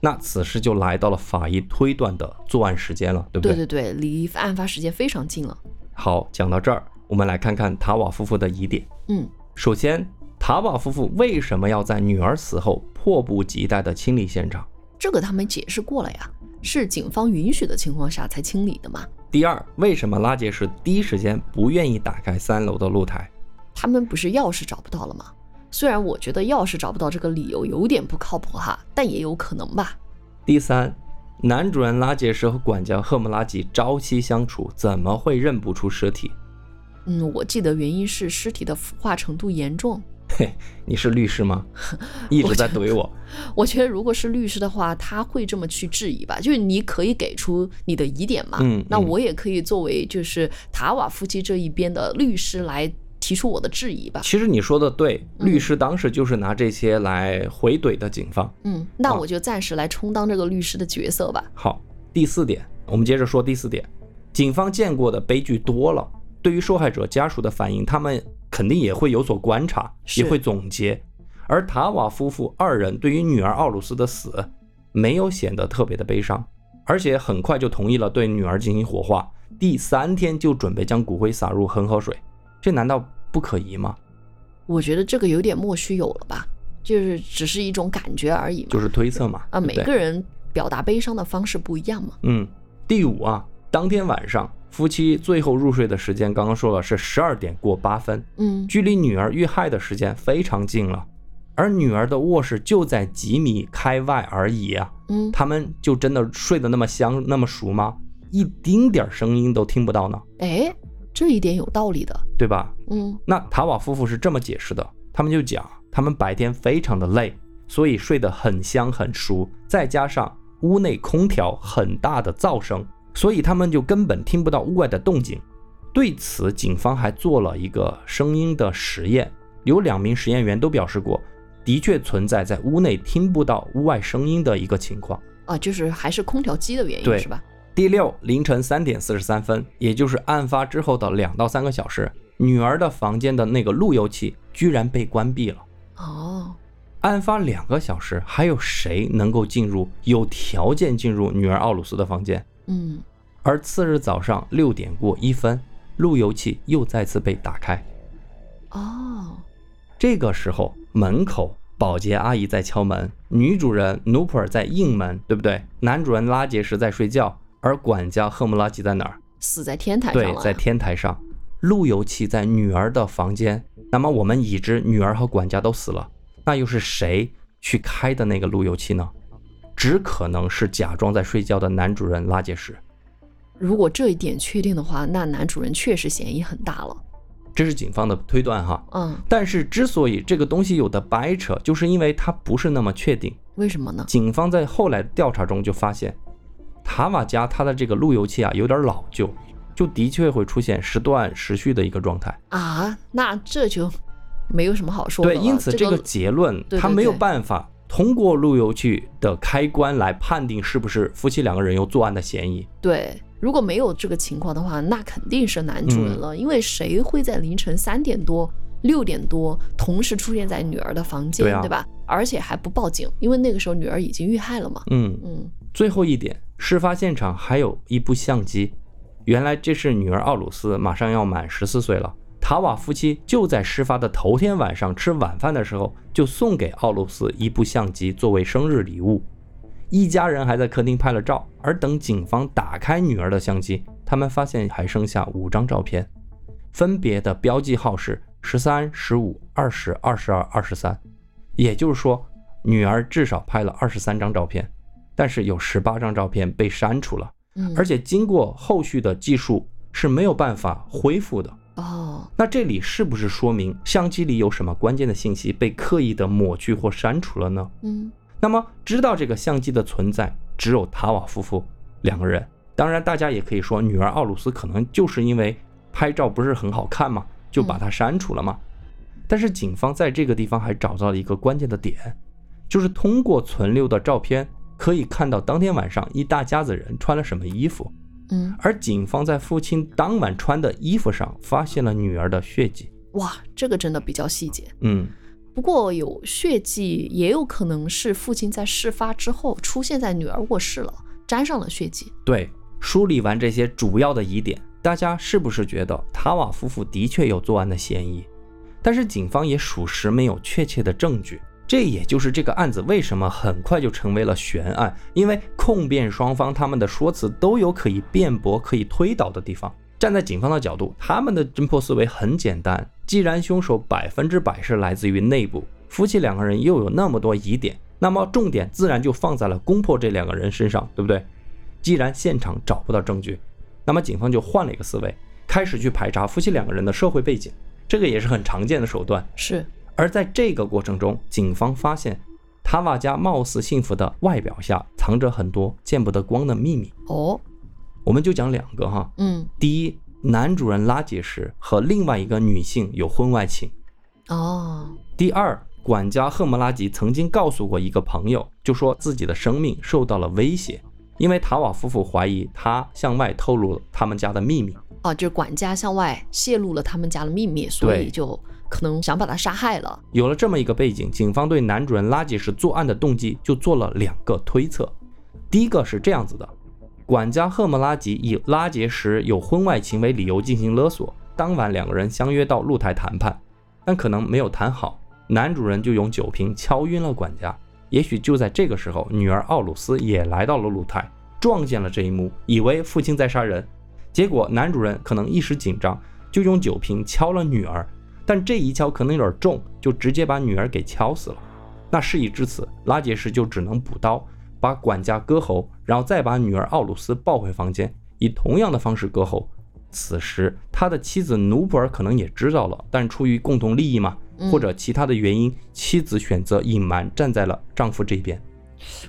Speaker 1: 那此时就来到了法医推断的作案时间了，对不
Speaker 2: 对？对对对，离案发时间非常近了。
Speaker 1: 好，讲到这儿，我们来看看塔瓦夫妇的疑点。
Speaker 2: 嗯，
Speaker 1: 首先，塔瓦夫妇为什么要在女儿死后迫不及待地清理现场？
Speaker 2: 这个他们解释过了呀，是警方允许的情况下才清理的嘛。
Speaker 1: 第二，为什么拉杰什第一时间不愿意打开三楼的露台？
Speaker 2: 他们不是钥匙找不到了吗？虽然我觉得钥匙找不到这个理由有点不靠谱哈，但也有可能吧。
Speaker 1: 第三，男主人拉杰什和管家赫姆拉吉朝夕相处，怎么会认不出尸体？
Speaker 2: 嗯，我记得原因是尸体的腐化程度严重。
Speaker 1: 嘿，你是律师吗？一直在怼我。
Speaker 2: 我觉得如果是律师的话，他会这么去质疑吧？就是你可以给出你的疑点嘛。
Speaker 1: 嗯，
Speaker 2: 那我也可以作为就是塔瓦夫妻这一边的律师来提出我的质疑吧。
Speaker 1: 其实你说的对，律师当时就是拿这些来回怼的警方。
Speaker 2: 嗯，那我就暂时来充当这个律师的角色吧。
Speaker 1: 好，第四点，我们接着说第四点，警方见过的悲剧多了，对于受害者家属的反应，他们。肯定也会有所观察，也会总结。而塔瓦夫妇二人对于女儿奥鲁斯的死，没有显得特别的悲伤，而且很快就同意了对女儿进行火化。第三天就准备将骨灰撒入恒河水，这难道不可疑吗？
Speaker 2: 我觉得这个有点莫须有了吧，就是只是一种感觉而已，
Speaker 1: 就是推测嘛。
Speaker 2: 啊，每个人表达悲伤的方式不一样嘛。
Speaker 1: 嗯，第五啊，当天晚上。夫妻最后入睡的时间，刚刚说了是十二点过八分，
Speaker 2: 嗯，
Speaker 1: 距离女儿遇害的时间非常近了，而女儿的卧室就在几米开外而已啊，
Speaker 2: 嗯，
Speaker 1: 他们就真的睡得那么香那么熟吗？一丁点声音都听不到呢？
Speaker 2: 哎，这一点有道理的，
Speaker 1: 对吧？
Speaker 2: 嗯，
Speaker 1: 那塔瓦夫妇是这么解释的，他们就讲他们白天非常的累，所以睡得很香很熟，再加上屋内空调很大的噪声。所以他们就根本听不到屋外的动静。对此，警方还做了一个声音的实验，有两名实验员都表示过，的确存在在屋内听不到屋外声音的一个情况
Speaker 2: 啊，就是还是空调机的原因，是吧？
Speaker 1: 第六，凌晨三点四十三分，也就是案发之后的两到三个小时，女儿的房间的那个路由器居然被关闭了。
Speaker 2: 哦，
Speaker 1: 案发两个小时，还有谁能够进入有条件进入女儿奥鲁斯的房间？
Speaker 2: 嗯。
Speaker 1: 而次日早上六点过一分，路由器又再次被打开。
Speaker 2: 哦，
Speaker 1: 这个时候门口保洁阿姨在敲门，女主人努普尔在应门，对不对？男主人拉杰什在睡觉，而管家赫姆拉吉在哪儿？
Speaker 2: 死在天台上
Speaker 1: 对，在天台上。路由器在女儿的房间。那么我们已知女儿和管家都死了，那又是谁去开的那个路由器呢？只可能是假装在睡觉的男主人拉杰什。
Speaker 2: 如果这一点确定的话，那男主人确实嫌疑很大了。
Speaker 1: 这是警方的推断哈。
Speaker 2: 嗯。
Speaker 1: 但是之所以这个东西有的掰扯，就是因为它不是那么确定。
Speaker 2: 为什么呢？
Speaker 1: 警方在后来调查中就发现，塔瓦家它的这个路由器啊有点老旧，就的确会出现时断时续的一个状态
Speaker 2: 啊。那这就没有什么好说的。
Speaker 1: 对，因此这个结论他没有办法通过路由器的开关来判定是不是夫妻两个人有作案的嫌疑。
Speaker 2: 对。如果没有这个情况的话，那肯定是男主人了，因为谁会在凌晨三点多、六点多同时出现在女儿的房间，对吧？而且还不报警，因为那个时候女儿已经遇害了嘛。
Speaker 1: 嗯
Speaker 2: 嗯。
Speaker 1: 最后一点，事发现场还有一部相机，原来这是女儿奥鲁斯马上要满十四岁了，塔瓦夫妻就在事发的头天晚上吃晚饭的时候，就送给奥鲁斯一部相机作为生日礼物。一家人还在客厅拍了照，而等警方打开女儿的相机，他们发现还剩下五张照片，分别的标记号是十三、十五、二十二、十二、二十三。也就是说，女儿至少拍了二十三张照片，但是有十八张照片被删除了，而且经过后续的技术是没有办法恢复的。
Speaker 2: 哦，
Speaker 1: 那这里是不是说明相机里有什么关键的信息被刻意的抹去或删除了呢？
Speaker 2: 嗯。
Speaker 1: 那么，知道这个相机的存在只有塔瓦夫妇两个人。当然，大家也可以说，女儿奥鲁斯可能就是因为拍照不是很好看嘛，就把它删除了嘛。但是，警方在这个地方还找到了一个关键的点，就是通过存留的照片可以看到当天晚上一大家子人穿了什么衣服。
Speaker 2: 嗯，
Speaker 1: 而警方在父亲当晚穿的衣服上发现了女儿的血迹。
Speaker 2: 哇，这个真的比较细节。
Speaker 1: 嗯。
Speaker 2: 不过有血迹，也有可能是父亲在事发之后出现在女儿卧室了，沾上了血迹。
Speaker 1: 对，梳理完这些主要的疑点，大家是不是觉得塔瓦夫妇的确有作案的嫌疑？但是警方也属实没有确切的证据，这也就是这个案子为什么很快就成为了悬案，因为控辩双方他们的说辞都有可以辩驳、可以推导的地方。站在警方的角度，他们的侦破思维很简单，既然凶手百分之百是来自于内部，夫妻两个人又有那么多疑点，那么重点自然就放在了攻破这两个人身上，对不对？既然现场找不到证据，那么警方就换了一个思维，开始去排查夫妻两个人的社会背景，这个也是很常见的手段。
Speaker 2: 是，
Speaker 1: 而在这个过程中，警方发现塔瓦家貌似幸福的外表下，藏着很多见不得光的秘密。
Speaker 2: 哦，
Speaker 1: 我们就讲两个哈。
Speaker 2: 嗯，
Speaker 1: 第一，男主人拉杰什和另外一个女性有婚外情。
Speaker 2: 哦，
Speaker 1: 第二，管家赫莫拉吉曾经告诉过一个朋友，就说自己的生命受到了威胁。因为塔瓦夫妇怀疑他向外透露了他们家的秘密，
Speaker 2: 哦，就是管家向外泄露了他们家的秘密，所以就可能想把他杀害了。
Speaker 1: 有了这么一个背景，警方对男主人拉杰什作案的动机就做了两个推测。第一个是这样子的：管家赫莫拉吉以拉杰什有婚外情为理由进行勒索，当晚两个人相约到露台谈判，但可能没有谈好，男主人就用酒瓶敲晕了管家。也许就在这个时候，女儿奥鲁斯也来到了露台，撞见了这一幕，以为父亲在杀人。结果男主人可能一时紧张，就用酒瓶敲了女儿，但这一敲可能有点重，就直接把女儿给敲死了。那事已至此，拉杰什就只能补刀，把管家割喉，然后再把女儿奥鲁斯抱回房间，以同样的方式割喉。此时他的妻子努普尔可能也知道了，但出于共同利益嘛。或者其他的原因，妻子选择隐瞒，站在了丈夫这边。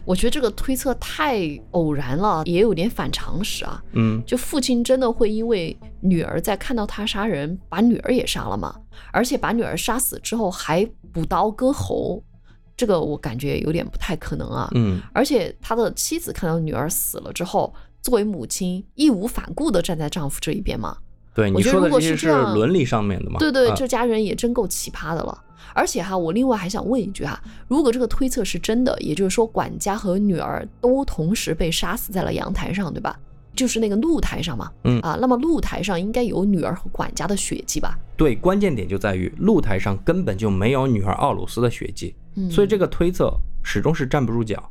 Speaker 2: 我觉得这个推测太偶然了，也有点反常识啊。
Speaker 1: 嗯，
Speaker 2: 就父亲真的会因为女儿在看到他杀人，把女儿也杀了吗？而且把女儿杀死之后还补刀割喉，这个我感觉有点不太可能啊。
Speaker 1: 嗯，
Speaker 2: 而且他的妻子看到女儿死了之后，作为母亲义无反顾地站在丈夫这一边吗？
Speaker 1: 对你说的这些是伦理上面的嘛？
Speaker 2: 对对，这家人也真够奇葩的了。而且哈，我另外还想问一句哈，如果这个推测是真的，也就是说管家和女儿都同时被杀死在了阳台上，对吧？就是那个露台上嘛。
Speaker 1: 嗯
Speaker 2: 啊，那么露台上应该有女儿和管家的血迹吧？
Speaker 1: 对，关键点就在于露台上根本就没有女儿奥鲁斯的血迹，嗯所以这个推测始终是站不住脚。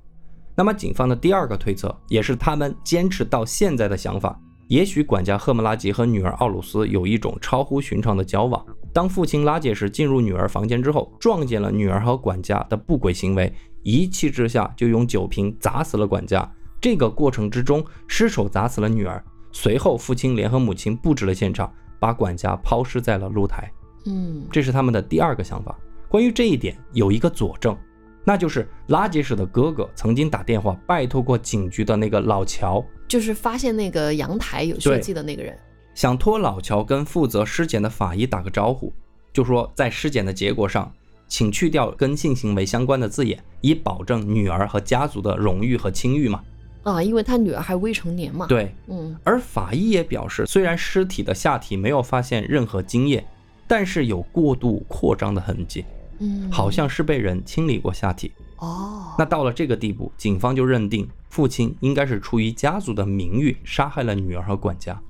Speaker 1: 那么警方的第二个推测，也是他们坚持到现在的想法。也许管家赫姆拉吉和女儿奥鲁斯有一种超乎寻常的交往。当父亲拉杰什进入女儿房间之后，撞见了女儿和管家的不轨行为，一气之下就用酒瓶砸死了管家。这个过程之中，失手砸死了女儿。随后，父亲联合母亲布置了现场，把管家抛尸在了露台。
Speaker 2: 嗯，
Speaker 1: 这是他们的第二个想法。关于这一点，有一个佐证。那就是拉杰什的哥哥曾经打电话拜托过警局的那个老乔，
Speaker 2: 就是发现那个阳台有血迹的那个人，
Speaker 1: 想托老乔跟负责尸检的法医打个招呼，就说在尸检的结果上，请去掉跟性行为相关的字眼，以保证女儿和家族的荣誉和清誉嘛。
Speaker 2: 啊，因为他女儿还未成年嘛。
Speaker 1: 对，
Speaker 2: 嗯。
Speaker 1: 而法医也表示，虽然尸体的下体没有发现任何精液，但是有过度扩张的痕迹。
Speaker 2: 嗯，
Speaker 1: 好像是被人清理过下体
Speaker 2: 哦。
Speaker 1: 那到了这个地步，警方就认定父亲应该是出于家族的名誉杀害了女儿和管家。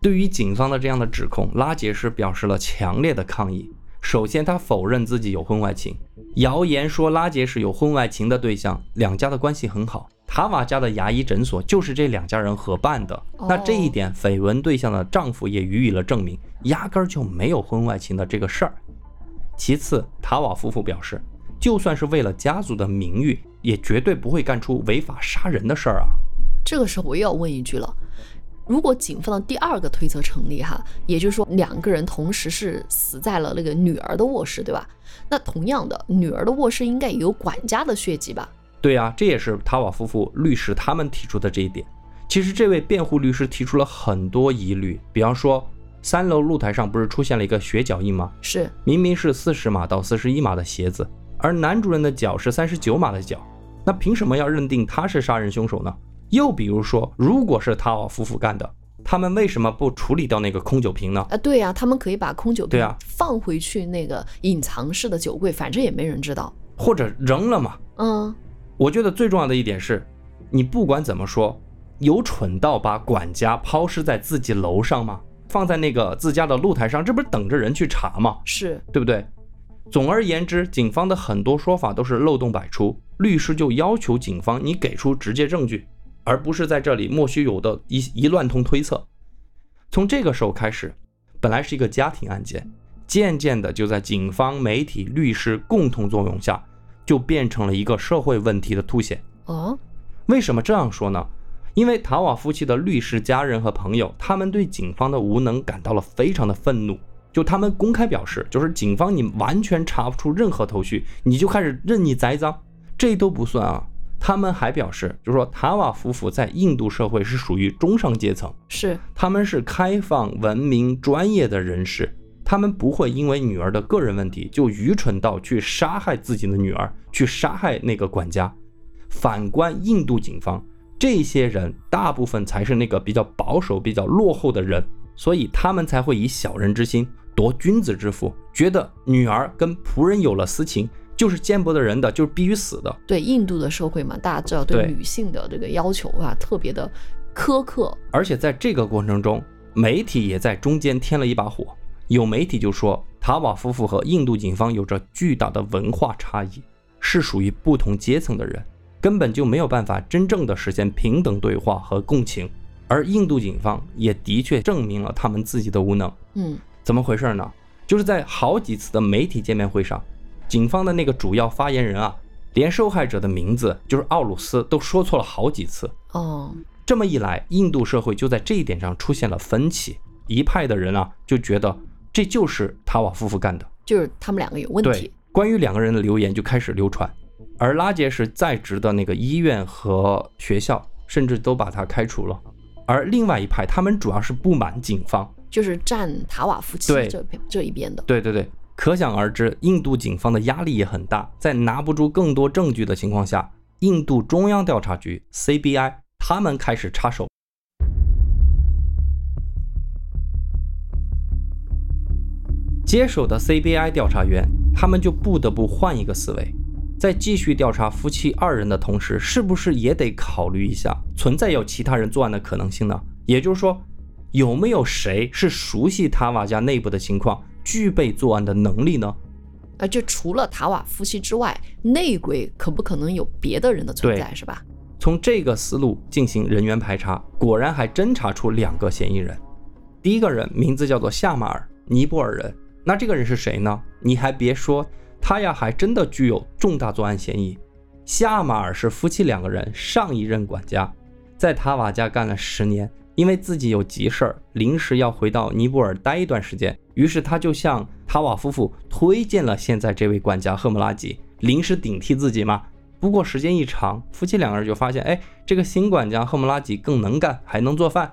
Speaker 1: 对于警方的这样的指控，拉杰什表示了强烈的抗议。首先，他否认自己有婚外情，谣言说拉杰什有婚外情的对象，两家的关系很好，塔瓦家的牙医诊所就是这两家人合办的。那这一点，绯闻对象的丈夫也予以了证明，压根儿就没有婚外情的这个事儿。其次，塔瓦夫妇表示，就算是为了家族的名誉，也绝对不会干出违法杀人的事儿啊。
Speaker 2: 这个时候我又要问一句了：如果警方的第二个推测成立，哈，也就是说两个人同时是死在了那个女儿的卧室，对吧？那同样的，女儿的卧室应该也有管家的血迹吧？
Speaker 1: 对啊，这也是塔瓦夫妇律师他们提出的这一点。其实这位辩护律师提出了很多疑虑，比方说。三楼露台上不是出现了一个血脚印吗？
Speaker 2: 是，
Speaker 1: 明明是四十码到四十一码的鞋子，而男主人的脚是三十九码的脚，那凭什么要认定他是杀人凶手呢？又比如说，如果是塔瓦夫妇干的，他们为什么不处理掉那个空酒瓶呢？
Speaker 2: 啊，对呀，他们可以把空酒瓶
Speaker 1: 对啊
Speaker 2: 放回去那个隐藏式的酒柜，反正也没人知道，
Speaker 1: 或者扔了嘛？
Speaker 2: 嗯，
Speaker 1: 我觉得最重要的一点是，你不管怎么说，有蠢到把管家抛尸在自己楼上吗？放在那个自家的露台上，这不是等着人去查吗？
Speaker 2: 是
Speaker 1: 对不对？总而言之，警方的很多说法都是漏洞百出，律师就要求警方你给出直接证据，而不是在这里莫须有的一一乱通推测。从这个时候开始，本来是一个家庭案件，渐渐的就在警方、媒体、律师共同作用下，就变成了一个社会问题的凸显。
Speaker 2: 哦，
Speaker 1: 为什么这样说呢？因为塔瓦夫妻的律师、家人和朋友，他们对警方的无能感到了非常的愤怒。就他们公开表示，就是警方你完全查不出任何头绪，你就开始任意栽赃，这都不算啊。他们还表示，就是说塔瓦夫妇在印度社会是属于中上阶层，
Speaker 2: 是
Speaker 1: 他们是开放、文明、专业的人士，他们不会因为女儿的个人问题就愚蠢到去杀害自己的女儿，去杀害那个管家。反观印度警方，这些人大部分才是那个比较保守、比较落后的人，所以他们才会以小人之心夺君子之腹，觉得女儿跟仆人有了私情。就是见不得人的，就是必须死的。
Speaker 2: 对印度的社会嘛，大家知道对女性的这个要求啊，特别的苛刻。
Speaker 1: 而且在这个过程中，媒体也在中间添了一把火。有媒体就说，塔瓦夫妇和印度警方有着巨大的文化差异，是属于不同阶层的人，根本就没有办法真正的实现平等对话和共情。而印度警方也的确证明了他们自己的无能。
Speaker 2: 嗯，
Speaker 1: 怎么回事呢？就是在好几次的媒体见面会上。警方的那个主要发言人啊，连受害者的名字就是奥鲁斯都说错了好几次。
Speaker 2: 哦，
Speaker 1: 这么一来，印度社会就在这一点上出现了分歧。一派的人啊，就觉得这就是塔瓦夫妇干的，
Speaker 2: 就是他们两个有问
Speaker 1: 题。关于两个人的流言就开始流传，而拉杰什在职的那个医院和学校甚至都把他开除了。而另外一派，他们主要是不满警方，
Speaker 2: 就是站塔瓦夫妻这边这一边的。
Speaker 1: 对对对。可想而知，印度警方的压力也很大。在拿不出更多证据的情况下，印度中央调查局 （CBI） 他们开始插手。接手的 CBI 调查员，他们就不得不换一个思维，在继续调查夫妻二人的同时，是不是也得考虑一下存在有其他人作案的可能性呢？也就是说，有没有谁是熟悉塔瓦家内部的情况？具备作案的能力呢？
Speaker 2: 啊，就除了塔瓦夫妻之外，内鬼可不可能有别的人的存在，是吧？
Speaker 1: 从这个思路进行人员排查，果然还侦查出两个嫌疑人。第一个人名字叫做夏马尔，尼泊尔人。那这个人是谁呢？你还别说，他呀还真的具有重大作案嫌疑。夏马尔是夫妻两个人上一任管家，在塔瓦家干了十年。因为自己有急事儿，临时要回到尼泊尔待一段时间，于是他就向塔瓦夫妇推荐了现在这位管家赫姆拉吉，临时顶替自己嘛。不过时间一长，夫妻两个人就发现，哎，这个新管家赫姆拉吉更能干，还能做饭，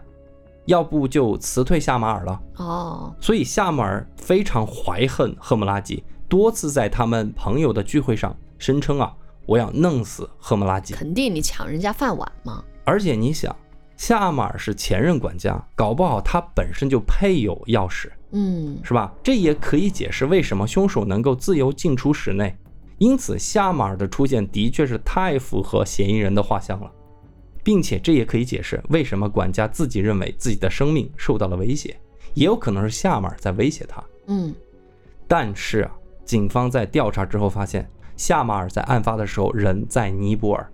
Speaker 1: 要不就辞退夏马尔了。
Speaker 2: 哦，
Speaker 1: 所以夏马尔非常怀恨赫姆拉吉，多次在他们朋友的聚会上声称啊，我要弄死赫姆拉吉。
Speaker 2: 肯定你抢人家饭碗嘛。
Speaker 1: 而且你想。夏马尔是前任管家，搞不好他本身就配有钥匙，
Speaker 2: 嗯，
Speaker 1: 是吧？这也可以解释为什么凶手能够自由进出室内。因此，夏马尔的出现的确是太符合嫌疑人的画像了，并且这也可以解释为什么管家自己认为自己的生命受到了威胁，也有可能是夏马尔在威胁他。
Speaker 2: 嗯，
Speaker 1: 但是啊，警方在调查之后发现，夏马尔在案发的时候人在尼泊尔，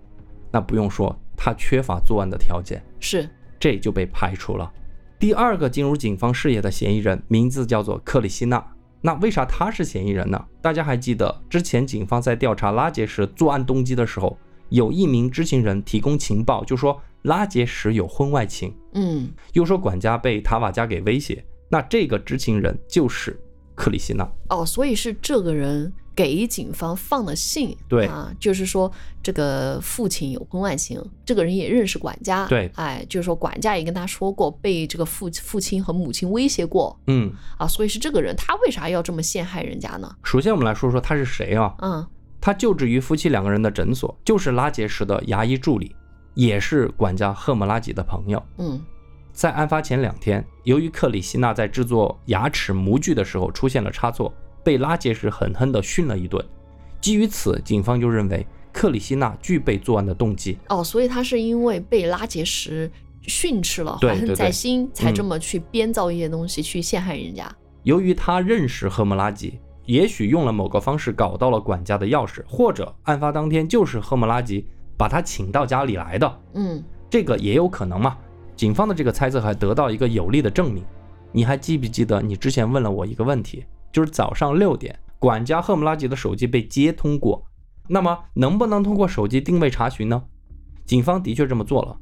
Speaker 1: 那不用说。他缺乏作案的条件，
Speaker 2: 是
Speaker 1: 这就被排除了。第二个进入警方视野的嫌疑人名字叫做克里希纳。那为啥他是嫌疑人呢？大家还记得之前警方在调查拉杰什作案动机的时候，有一名知情人提供情报，就说拉杰什有婚外情，
Speaker 2: 嗯，
Speaker 1: 又说管家被塔瓦加给威胁。那这个知情人就是克里希纳。
Speaker 2: 哦，所以是这个人。给警方放的信，
Speaker 1: 对
Speaker 2: 啊，就是说这个父亲有婚外情，这个人也认识管家，
Speaker 1: 对，
Speaker 2: 哎，就是说管家也跟他说过被这个父父亲和母亲威胁过，
Speaker 1: 嗯，
Speaker 2: 啊，所以是这个人，他为啥要这么陷害人家呢？
Speaker 1: 首先我们来说说他是谁啊？
Speaker 2: 嗯，
Speaker 1: 他就职于夫妻两个人的诊所，就是拉杰什的牙医助理，也是管家赫姆拉吉的朋友。
Speaker 2: 嗯，
Speaker 1: 在案发前两天，由于克里希纳在制作牙齿模具的时候出现了差错。被拉杰什狠狠地训了一顿，基于此，警方就认为克里希纳具备作案的动机。
Speaker 2: 哦，所以他是因为被拉杰什训斥了，怀恨在心，才这么去编造一些东西去陷害人家。
Speaker 1: 由于他认识赫姆拉吉，也许用了某个方式搞到了管家的钥匙，或者案发当天就是赫莫拉吉把他请到家里来的，
Speaker 2: 嗯，
Speaker 1: 这个也有可能嘛？警方的这个猜测还得到一个有力的证明。你还记不记得你之前问了我一个问题，就是早上六点，管家赫姆拉吉的手机被接通过，那么能不能通过手机定位查询呢？警方的确这么做了。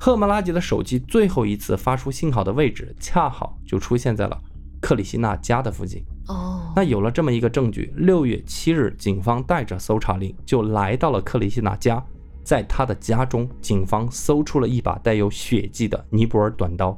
Speaker 1: 赫姆拉吉的手机最后一次发出信号的位置，恰好就出现在了克里希纳家的附近。
Speaker 2: 哦，
Speaker 1: 那有了这么一个证据，六月七日，警方带着搜查令就来到了克里希纳家，在他的家中，警方搜出了一把带有血迹的尼泊尔短刀。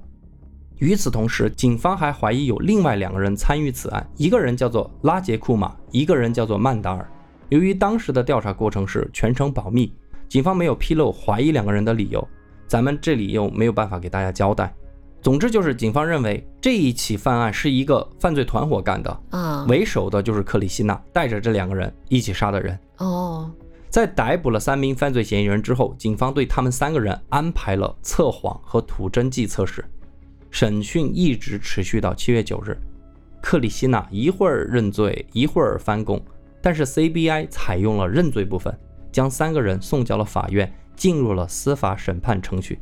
Speaker 1: 与此同时，警方还怀疑有另外两个人参与此案，一个人叫做拉杰库马，一个人叫做曼达尔。由于当时的调查过程是全程保密，警方没有披露怀疑两个人的理由，咱们这里又没有办法给大家交代。总之就是，警方认为这一起犯案是一个犯罪团伙干的，
Speaker 2: 啊，
Speaker 1: 为首的就是克里希娜带着这两个人一起杀的人。
Speaker 2: 哦，
Speaker 1: 在逮捕了三名犯罪嫌疑人之后，警方对他们三个人安排了测谎和吐真剂测试。审讯一直持续到七月九日，克里希纳一会儿认罪，一会儿翻供，但是 CBI 采用了认罪部分，将三个人送交了法院，进入了司法审判程序。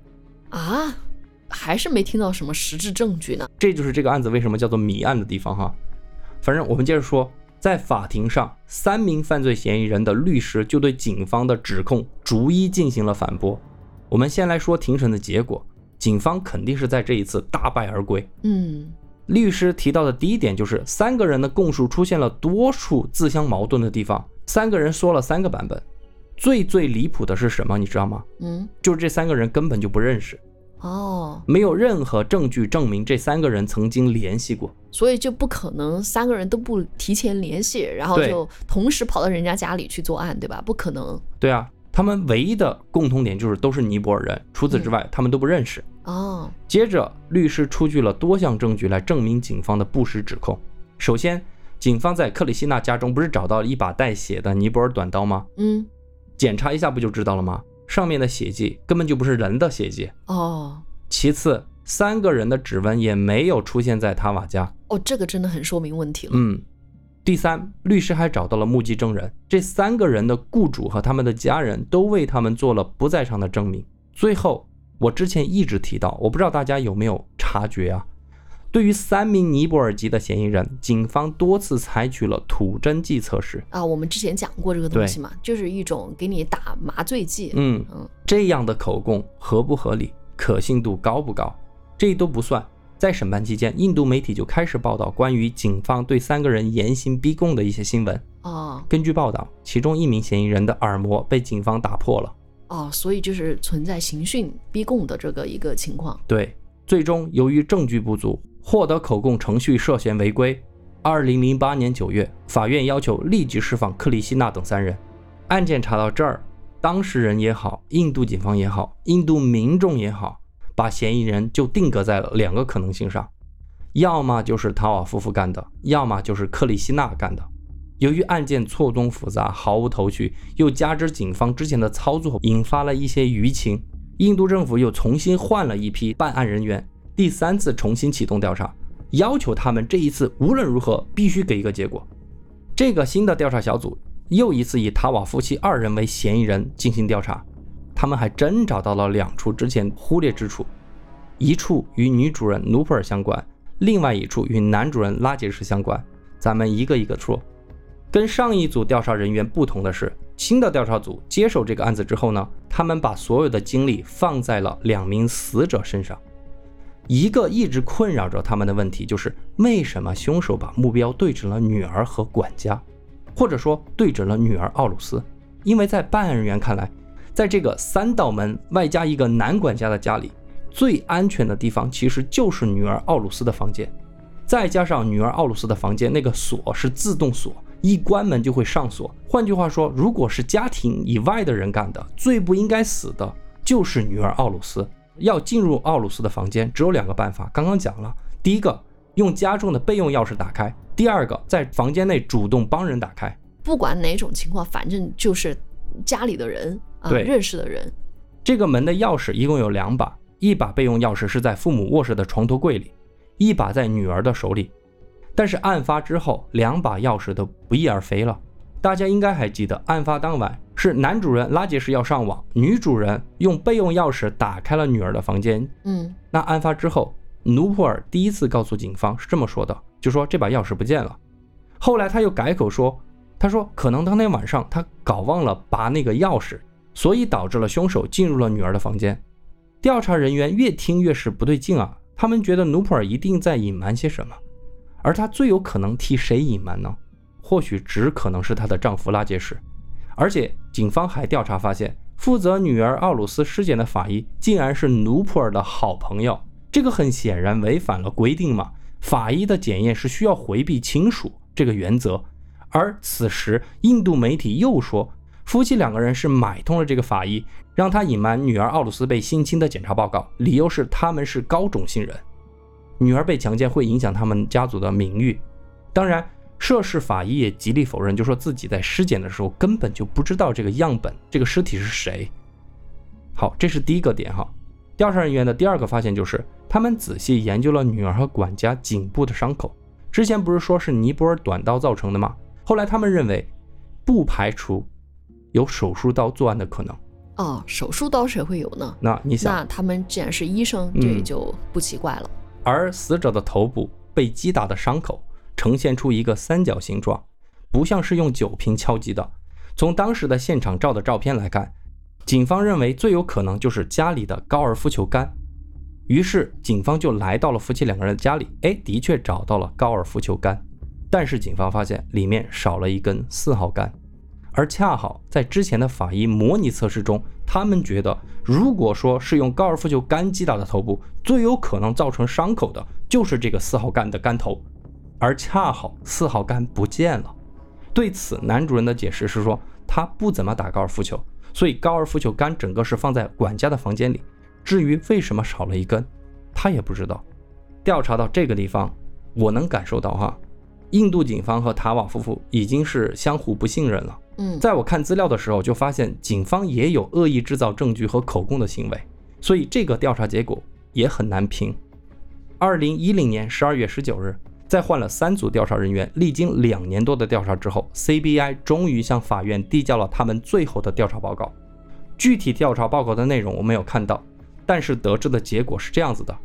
Speaker 2: 啊，还是没听到什么实质证据呢？
Speaker 1: 这就是这个案子为什么叫做谜案的地方哈。反正我们接着说，在法庭上，三名犯罪嫌疑人的律师就对警方的指控逐一进行了反驳。我们先来说庭审的结果。警方肯定是在这一次大败而归。
Speaker 2: 嗯，
Speaker 1: 律师提到的第一点就是三个人的供述出现了多处自相矛盾的地方，三个人说了三个版本。最最离谱的是什么？你知道吗？
Speaker 2: 嗯，
Speaker 1: 就是这三个人根本就不认识。
Speaker 2: 哦，
Speaker 1: 没有任何证据证明这三个人曾经联系过，
Speaker 2: 所以就不可能三个人都不提前联系，然后就同时跑到人家家里去作案，对吧？不可能。
Speaker 1: 对啊，他们唯一的共同点就是都是尼泊尔人，除此之外，他们都不认识。
Speaker 2: 哦，
Speaker 1: 接着律师出具了多项证据来证明警方的不实指控。首先，警方在克里希纳家中不是找到了一把带血的尼泊尔短刀吗？
Speaker 2: 嗯，
Speaker 1: 检查一下不就知道了吗？上面的血迹根本就不是人的血迹。
Speaker 2: 哦，
Speaker 1: 其次，三个人的指纹也没有出现在塔瓦家。
Speaker 2: 哦，这个真的很说明问题了。
Speaker 1: 嗯，第三，律师还找到了目击证人，这三个人的雇主和他们的家人都为他们做了不在场的证明。最后。我之前一直提到，我不知道大家有没有察觉啊？对于三名尼泊尔籍的嫌疑人，警方多次采取了吐真剂测试
Speaker 2: 啊。我们之前讲过这个东西嘛，就是一种给你打麻醉剂。
Speaker 1: 嗯嗯，这样的口供合不合理，可信度高不高？这都不算。在审判期间，印度媒体就开始报道关于警方对三个人严刑逼供的一些新闻。
Speaker 2: 哦，
Speaker 1: 根据报道，其中一名嫌疑人的耳膜被警方打破了。
Speaker 2: 哦，所以就是存在刑讯逼供的这个一个情况。
Speaker 1: 对，最终由于证据不足，获得口供程序涉嫌违规。二零零八年九月，法院要求立即释放克里希纳等三人。案件查到这儿，当事人也好，印度警方也好，印度民众也好，把嫌疑人就定格在了两个可能性上：要么就是塔瓦夫妇干的，要么就是克里希纳干的。由于案件错综复杂，毫无头绪，又加之警方之前的操作引发了一些舆情，印度政府又重新换了一批办案人员，第三次重新启动调查，要求他们这一次无论如何必须给一个结果。这个新的调查小组又一次以塔瓦夫妻二人为嫌疑人进行调查，他们还真找到了两处之前忽略之处，一处与女主人努普尔相关，另外一处与男主人拉杰什相关。咱们一个一个说。跟上一组调查人员不同的是，新的调查组接手这个案子之后呢，他们把所有的精力放在了两名死者身上。一个一直困扰着他们的问题就是，为什么凶手把目标对准了女儿和管家，或者说对准了女儿奥鲁斯？因为在办案人员看来，在这个三道门外加一个男管家的家里，最安全的地方其实就是女儿奥鲁斯的房间，再加上女儿奥鲁斯的房间那个锁是自动锁。一关门就会上锁。换句话说，如果是家庭以外的人干的，最不应该死的就是女儿奥鲁斯。要进入奥鲁斯的房间，只有两个办法。刚刚讲了，第一个用家中的备用钥匙打开，第二个在房间内主动帮人打开。
Speaker 2: 不管哪种情况，反正就是家里的人啊，认识的人。
Speaker 1: 这个门的钥匙一共有两把，一把备用钥匙是在父母卧室的床头柜里，一把在女儿的手里。但是案发之后，两把钥匙都不翼而飞了。大家应该还记得，案发当晚是男主人拉杰什要上网，女主人用备用钥匙打开了女儿的房间。
Speaker 2: 嗯，
Speaker 1: 那案发之后，努普尔第一次告诉警方是这么说的，就说这把钥匙不见了。后来他又改口说，他说可能当天晚上他搞忘了拔那个钥匙，所以导致了凶手进入了女儿的房间。调查人员越听越是不对劲啊，他们觉得努普尔一定在隐瞒些什么，而他最有可能替谁隐瞒呢？或许只可能是她的丈夫拉杰什，而且警方还调查发现，负责女儿奥鲁斯尸检的法医竟然是努普尔的好朋友，这个很显然违反了规定嘛。法医的检验是需要回避亲属这个原则，而此时印度媒体又说，夫妻两个人是买通了这个法医，让他隐瞒女儿奥鲁斯被性侵的检查报告，理由是他们是高种姓人，女儿被强奸会影响他们家族的名誉，当然。涉事法医也极力否认，就说自己在尸检的时候根本就不知道这个样本、这个尸体是谁。好，这是第一个点哈。调查人员的第二个发现就是，他们仔细研究了女儿和管家颈部的伤口。之前不是说是尼泊尔短刀造成的吗？后来他们认为，不排除有手术刀作案的可能。
Speaker 2: 哦，手术刀谁会有呢？
Speaker 1: 那你想，
Speaker 2: 那他们既然是医生，这也就不奇怪了。
Speaker 1: 而死者的头部被击打的伤口。呈现出一个三角形状，不像是用酒瓶敲击的。从当时的现场照的照片来看，警方认为最有可能就是家里的高尔夫球杆。于是警方就来到了夫妻两个人的家里，哎，的确找到了高尔夫球杆，但是警方发现里面少了一根四号杆。而恰好在之前的法医模拟测试中，他们觉得如果说是用高尔夫球杆击打的头部，最有可能造成伤口的就是这个四号杆的杆头。而恰好四号杆不见了，对此男主人的解释是说他不怎么打高尔夫球，所以高尔夫球杆整个是放在管家的房间里。至于为什么少了一根，他也不知道。调查到这个地方，我能感受到哈，印度警方和塔瓦夫妇已经是相互不信任了。
Speaker 2: 嗯，
Speaker 1: 在我看资料的时候就发现警方也有恶意制造证据和口供的行为，所以这个调查结果也很难评。二零一零年十二月十九日。在换了三组调查人员，历经两年多的调查之后，CBI 终于向法院递交了他们最后的调查报告。具体调查报告的内容我没有看到，但是得知的结果是这样子的：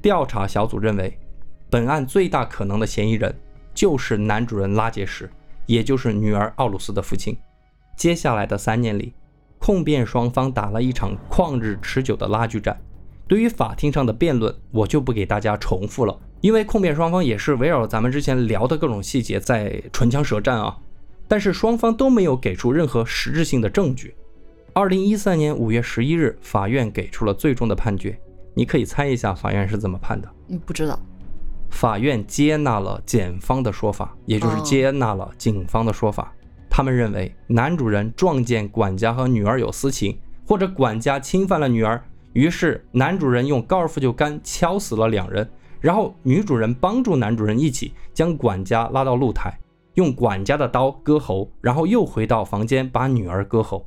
Speaker 1: 调查小组认为，本案最大可能的嫌疑人就是男主人拉杰什，也就是女儿奥鲁斯的父亲。接下来的三年里，控辩双方打了一场旷日持久的拉锯战。对于法庭上的辩论，我就不给大家重复了。因为控辩双方也是围绕咱们之前聊的各种细节在唇枪舌战啊，但是双方都没有给出任何实质性的证据。二零一三年五月十一日，法院给出了最终的判决。你可以猜一下法院是怎么判的？
Speaker 2: 嗯，不知道。
Speaker 1: 法院接纳了检方的说法，也就是接纳了警方的说法。他们认为男主人撞见管家和女儿有私情，或者管家侵犯了女儿，于是男主人用高尔夫球杆敲死了两人。然后女主人帮助男主人一起将管家拉到露台，用管家的刀割喉，然后又回到房间把女儿割喉。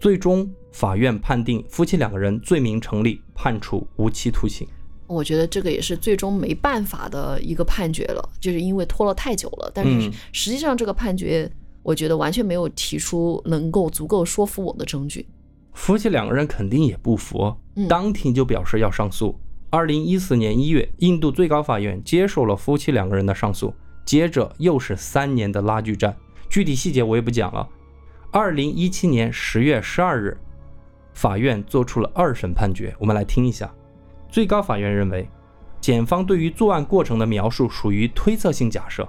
Speaker 1: 最终，法院判定夫妻两个人罪名成立，判处无期徒刑。
Speaker 2: 我觉得这个也是最终没办法的一个判决了，就是因为拖了太久了。但是实际上这个判决，我觉得完全没有提出能够足够说服我的证据。
Speaker 1: 夫妻两个人肯定也不服，当庭就表示要上诉。二零一四年一月，印度最高法院接受了夫妻两个人的上诉，接着又是三年的拉锯战，具体细节我也不讲了。二零一七年十月十二日，法院作出了二审判决，我们来听一下。最高法院认为，检方对于作案过程的描述属于推测性假设，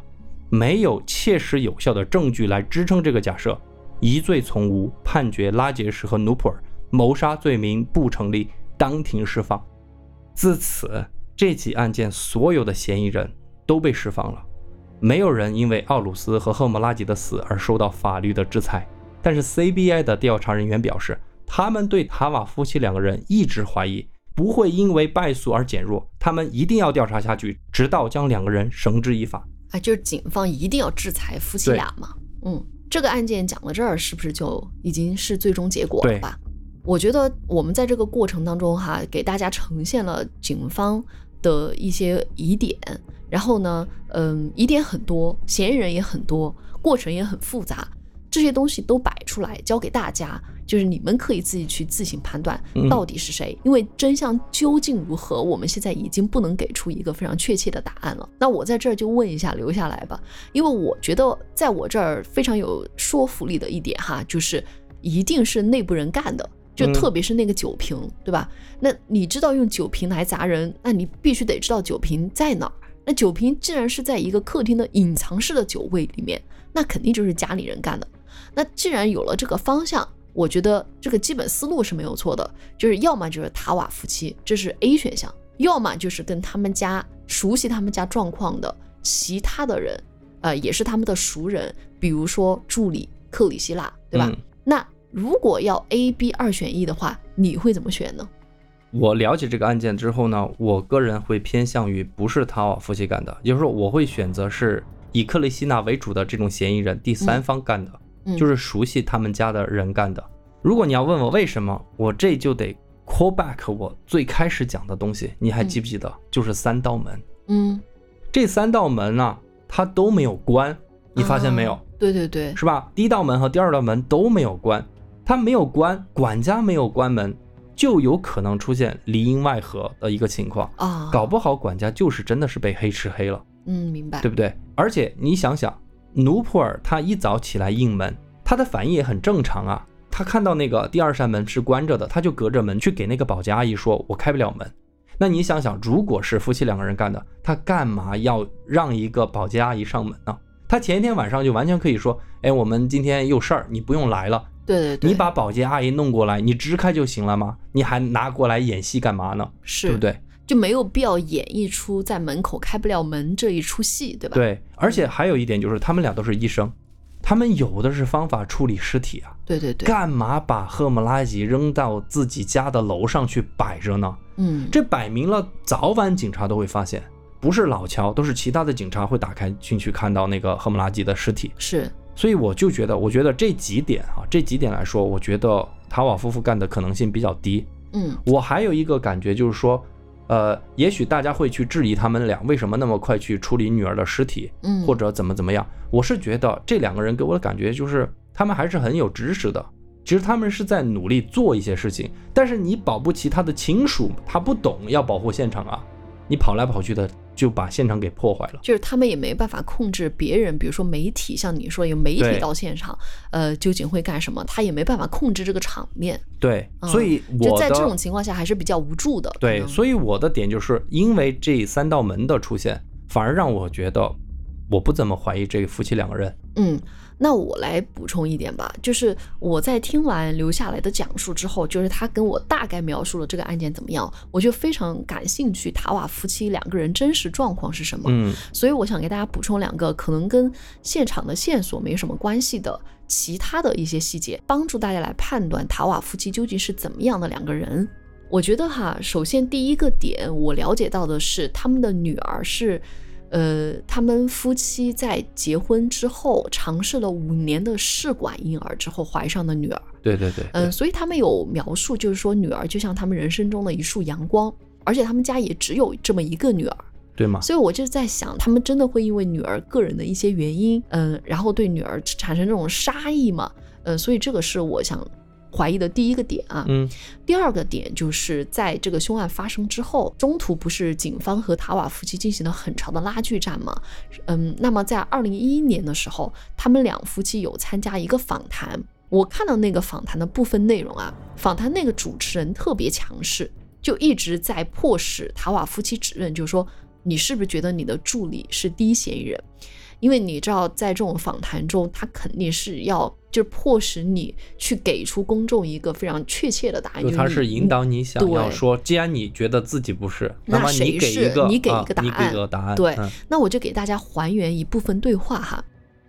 Speaker 1: 没有切实有效的证据来支撑这个假设，疑罪从无，判决拉杰什和努普尔谋杀罪名不成立，当庭释放。自此，这起案件所有的嫌疑人都被释放了，没有人因为奥鲁斯和赫莫拉吉的死而受到法律的制裁。但是 CBI 的调查人员表示，他们对塔瓦夫妻两个人一直怀疑，不会因为败诉而减弱，他们一定要调查下去，直到将两个人绳之以法。
Speaker 2: 啊，就是警方一定要制裁夫妻俩嘛？嗯，这个案件讲到这儿，是不是就已经是最终结果了吧？我觉得我们在这个过程当中哈，给大家呈现了警方的一些疑点，然后呢，嗯，疑点很多，嫌疑人也很多，过程也很复杂，这些东西都摆出来交给大家，就是你们可以自己去自行判断
Speaker 1: 嗯
Speaker 2: 到底是谁，因为真相究竟如何，我们现在已经不能给出一个非常确切的答案了。那我在这儿就问一下，留下来吧，因为我觉得在我这儿非常有说服力的一点哈，就是一定是内部人干的。就
Speaker 1: 嗯
Speaker 2: 特别是那个酒瓶，对吧？那你知道用酒瓶来砸人，那你必须得知道酒瓶在哪儿。那酒瓶既然是在一个客厅的隐藏式的酒柜里面，那肯定就是家里人干的。那既然有了这个方向，我觉得这个基本思路是没有错的，就是要么就是塔瓦夫妻，这是 A 选项；要么就是跟他们家熟悉他们家状况的其他的人，呃，也是他们的熟人，比如说助理克里希腊，对吧？
Speaker 1: 嗯
Speaker 2: 那如果要 A、B 二选一的话，你会怎么选呢？
Speaker 1: 我了解这个案件之后呢，我个人会偏向于不是塔瓦夫妻干的，也就是说，我会选择是以克雷希纳为主的这种嫌疑人第三方干的，
Speaker 2: 嗯
Speaker 1: 就是熟悉他们家的人干的。如果你要问我为什么，我这就得 call back 我最开始讲的东西，你还记不记得？就是三道门，
Speaker 2: 嗯，
Speaker 1: 这三道门呢，它都没有关，你发现没有？
Speaker 2: 啊对对对，
Speaker 1: 是吧？第一道门和第二道门都没有关，它没有关，管家没有关门，就有可能出现里应外合的一个情况。
Speaker 2: 啊，
Speaker 1: 搞不好管家就是真的是被黑吃黑了，
Speaker 2: 嗯，明白，
Speaker 1: 对不对？而且你想想，努普尔他一早起来应门，他的反应也很正常啊。他看到那个第二扇门是关着的，他就隔着门去给那个保洁阿姨说：“我开不了门。”那你想想，如果是夫妻两个人干的，他干嘛要让一个保洁阿姨上门呢？他前一天晚上就完全可以说：“哎，我们今天有事儿，你不用来了。
Speaker 2: 对对对，
Speaker 1: 你把保洁阿姨弄过来，你支开就行了吗？你还拿过来演戏干嘛呢？
Speaker 2: 是
Speaker 1: 对不？对？
Speaker 2: 就没有必要演绎出在门口开不了门这一出戏，对吧？，
Speaker 1: 对，而且还有一点就是，他们俩都是医生，他们有的是方法处理尸体啊，
Speaker 2: 对对对，
Speaker 1: 干嘛把赫姆拉吉扔到自己家的楼上去摆着呢？
Speaker 2: 嗯，
Speaker 1: 这摆明了早晚警察都会发现，不是老乔，都是其他的警察会打开进去看到那个赫姆拉吉的尸体。
Speaker 2: 是，
Speaker 1: 所以我就觉得，我觉得这几点啊，这几点来说，我觉得塔瓦夫妇干的可能性比较低。
Speaker 2: 嗯
Speaker 1: 我还有一个感觉就是说，呃，也许大家会去质疑他们俩为什么那么快去处理女儿的尸体，
Speaker 2: 嗯，
Speaker 1: 或者怎么怎么样。我是觉得这两个人给我的感觉就是，他们还是很有知识的。其实他们是在努力做一些事情，但是你保不齐他的亲属他不懂要保护现场啊，你跑来跑去的就把现场给破坏了。
Speaker 2: 就是他们也没办法控制别人，比如说媒体，像你说有媒体到现场，呃，究竟会干什么？他也没办法控制这个场面，
Speaker 1: 对，
Speaker 2: 嗯
Speaker 1: 所以
Speaker 2: 就
Speaker 1: 我的
Speaker 2: 在这种情况下还是比较无助的。
Speaker 1: 对，所以我的点就是因为这三道门的出现，反而让我觉得我不怎么怀疑这个夫妻两个人。
Speaker 2: 嗯，那我来补充一点吧，就是我在听完留下来的讲述之后，就是他跟我大概描述了这个案件怎么样，我就非常感兴趣塔瓦夫妻两个人真实状况是什么。
Speaker 1: 嗯
Speaker 2: 所以我想给大家补充两个可能跟现场的线索没什么关系的其他的一些细节，帮助大家来判断塔瓦夫妻究竟是怎么样的两个人。我觉得哈，首先第一个点，我了解到的是他们的女儿是，呃，他们夫妻在结婚之后尝试了五年的试管婴儿之后怀上的女儿。
Speaker 1: 对对对，
Speaker 2: 嗯，所以他们有描述，就是说女儿就像他们人生中的一束阳光，而且他们家也只有这么一个女儿。
Speaker 1: 对吗？
Speaker 2: 所以我就在想，他们真的会因为女儿个人的一些原因，嗯，然后对女儿产生这种杀意吗？嗯，所以这个是我想怀疑的第一个点啊。
Speaker 1: 嗯
Speaker 2: 第二个点就是在这个凶案发生之后，中途不是警方和塔瓦夫妻进行了很长的拉锯战吗？嗯，那么在二零一一年的时候，他们两夫妻有参加一个访谈。我看到那个访谈的部分内容啊，访谈那个主持人特别强势，就一直在迫使塔瓦夫妻指认，就是说你是不是觉得你的助理是第一嫌疑人？因为你知道，在这种访谈中，他肯定是要就是迫使你去给出公众一个非常确切的答案，
Speaker 1: 就他
Speaker 2: 是你
Speaker 1: 是引导你想要说，既然你觉得自己不是，
Speaker 2: 那
Speaker 1: 么你
Speaker 2: 谁是
Speaker 1: 给一个，
Speaker 2: 你给一个答案
Speaker 1: 给个答案，
Speaker 2: 对
Speaker 1: 嗯
Speaker 2: 那我就给大家还原一部分对话哈。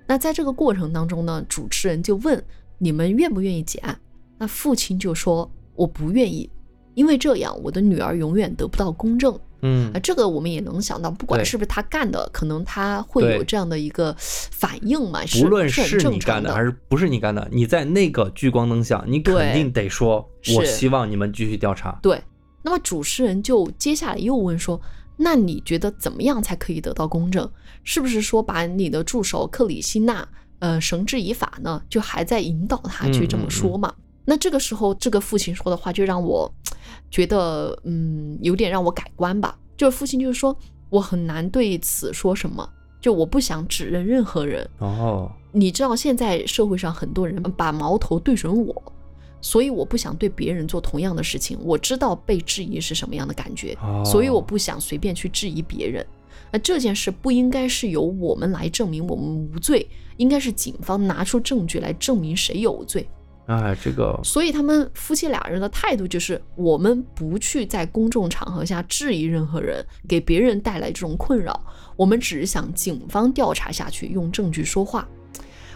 Speaker 2: 那在这个过程当中呢，主持人就问你们愿不愿意结案？那父亲就说我不愿意，因为这样我的女儿永远得不到公正。
Speaker 1: 嗯
Speaker 2: 啊，这个我们也能想到，不管是不是他干的，可能他会有这样的一个反应嘛，是
Speaker 1: 不论
Speaker 2: 是
Speaker 1: 你干的还是不是你干的，你在那个聚光灯下，你肯定得说，我希望你们继续调查。
Speaker 2: 对。那么主持人就接下来又问说：“那你觉得怎么样才可以得到公正？是不是说把你的助手克里希纳呃绳之以法呢？就还在引导他去这么说嘛？那这个时候，这个父亲说的话就让我觉得，嗯，有点让我改观吧。就是父亲就是说，我很难对此说什么，就我不想指认任何人。
Speaker 1: 哦，
Speaker 2: 你知道现在社会上很多人把矛头对准我，所以我不想对别人做同样的事情。我知道被质疑是什么样的感觉，所以我不想随便去质疑别人。那这件事不应该是由我们来证明我们无罪，应该是警方拿出证据来证明谁有罪。
Speaker 1: 哎，这个，
Speaker 2: 所以他们夫妻俩人的态度就是，我们不去在公众场合下质疑任何人，给别人带来这种困扰。我们只是想警方调查下去，用证据说话。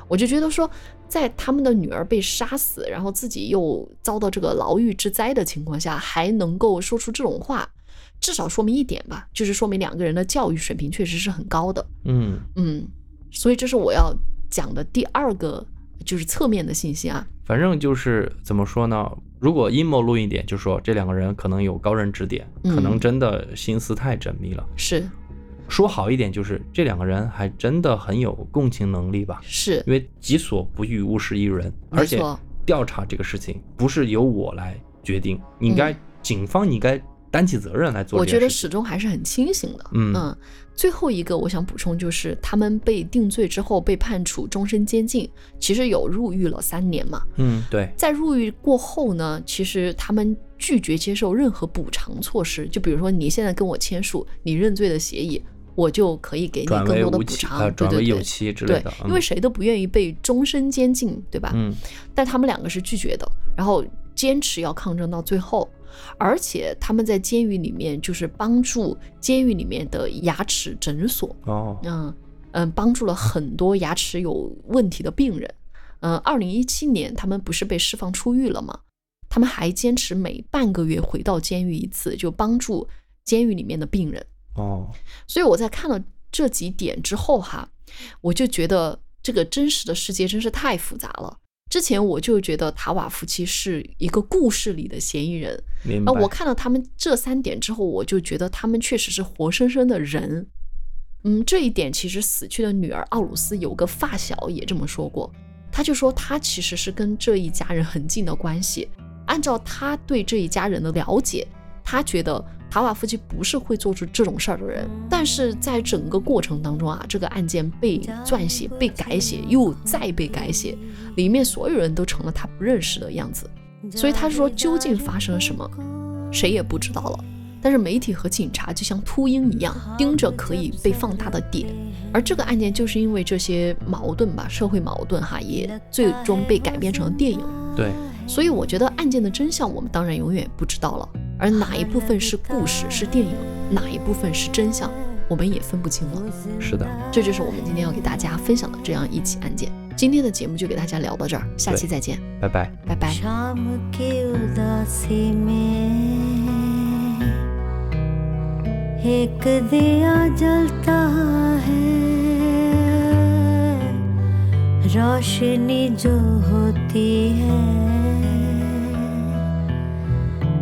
Speaker 2: 我就觉得说，在他们的女儿被杀死，然后自己又遭到这个牢狱之灾的情况下，还能够说出这种话，至少说明一点吧，就是说明两个人的教育水平确实是很高的。
Speaker 1: 嗯
Speaker 2: 嗯，所以这是我要讲的第二个，就是侧面的信息啊。
Speaker 1: 反正就是怎么说呢？如果阴谋论一点，就说这两个人可能有高人指点，可能真的心思太缜密了。
Speaker 2: 是，
Speaker 1: 说好一点，就是这两个人还真的很有共情能力吧？
Speaker 2: 是，
Speaker 1: 因为己所不欲，勿施于人。而且调查这个事情不是由我来决定，应该警方应该担起责任来做。
Speaker 2: 我觉得始终还是很清醒的。嗯。最后一个我想补充就是，他们被定罪之后被判处终身监禁，其实有入狱了三年嘛。
Speaker 1: 嗯，对。
Speaker 2: 在入狱过后呢，其实他们拒绝接受任何补偿措施，就比如说你现在跟我签署你认罪的协议，我就可以给你更多的补偿，对对
Speaker 1: 对，对，
Speaker 2: 因为谁都不愿意被终身监禁，对吧？
Speaker 1: 嗯。
Speaker 2: 但他们两个是拒绝的，然后坚持要抗争到最后。而且他们在监狱里面就是帮助监狱里面的牙齿诊所
Speaker 1: 哦，
Speaker 2: 嗯嗯，帮助了很多牙齿有问题的病人。嗯，二零一七年他们不是被释放出狱了吗？他们还坚持每半个月回到监狱一次，就帮助监狱里面的病人
Speaker 1: 哦。
Speaker 2: 所以我在看了这几点之后哈，我就觉得这个真实的世界真是太复杂了。之前我就觉得塔瓦夫妻是一个故事里的嫌疑人，
Speaker 1: 那
Speaker 2: 我看到他们这三点之后，我就觉得他们确实是活生生的人。嗯，这一点其实死去的女儿奥鲁斯有个发小也这么说过，他就说他其实是跟这一家人很近的关系，按照他对这一家人的了解，他觉得。塔瓦夫妻不是会做出这种事儿的人，但是在整个过程当中啊，这个案件被撰写、被改写，又再被改写，里面所有人都成了他不认识的样子。所以他说，究竟发生了什么，谁也不知道了。但是媒体和警察就像秃鹰一样，盯着可以被放大的点。而这个案件就是因为这些矛盾吧，社会矛盾哈，也最终被改编成了电影。
Speaker 1: 对。
Speaker 2: 所以我觉得案件的真相，我们当然永远不知道了。而哪一部分是故事，是电影，哪一部分是真相，我们也分不清了。
Speaker 1: 是的，
Speaker 2: 这就是我们今天要给大家分享的这样一起案件。今天的节目就给大家聊到这儿，下期再见，
Speaker 1: 拜拜，
Speaker 2: 拜拜。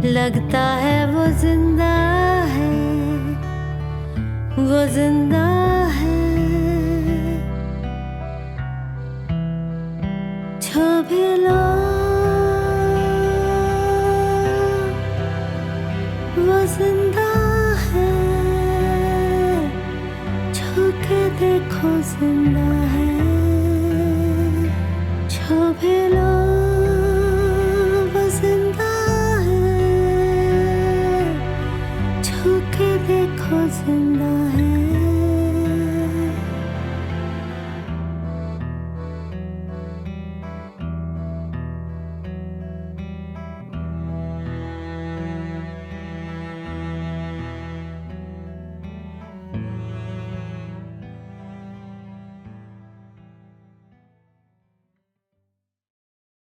Speaker 2: लगता है वो ज़िंदा है वो ज़िंदा है। जो भी लो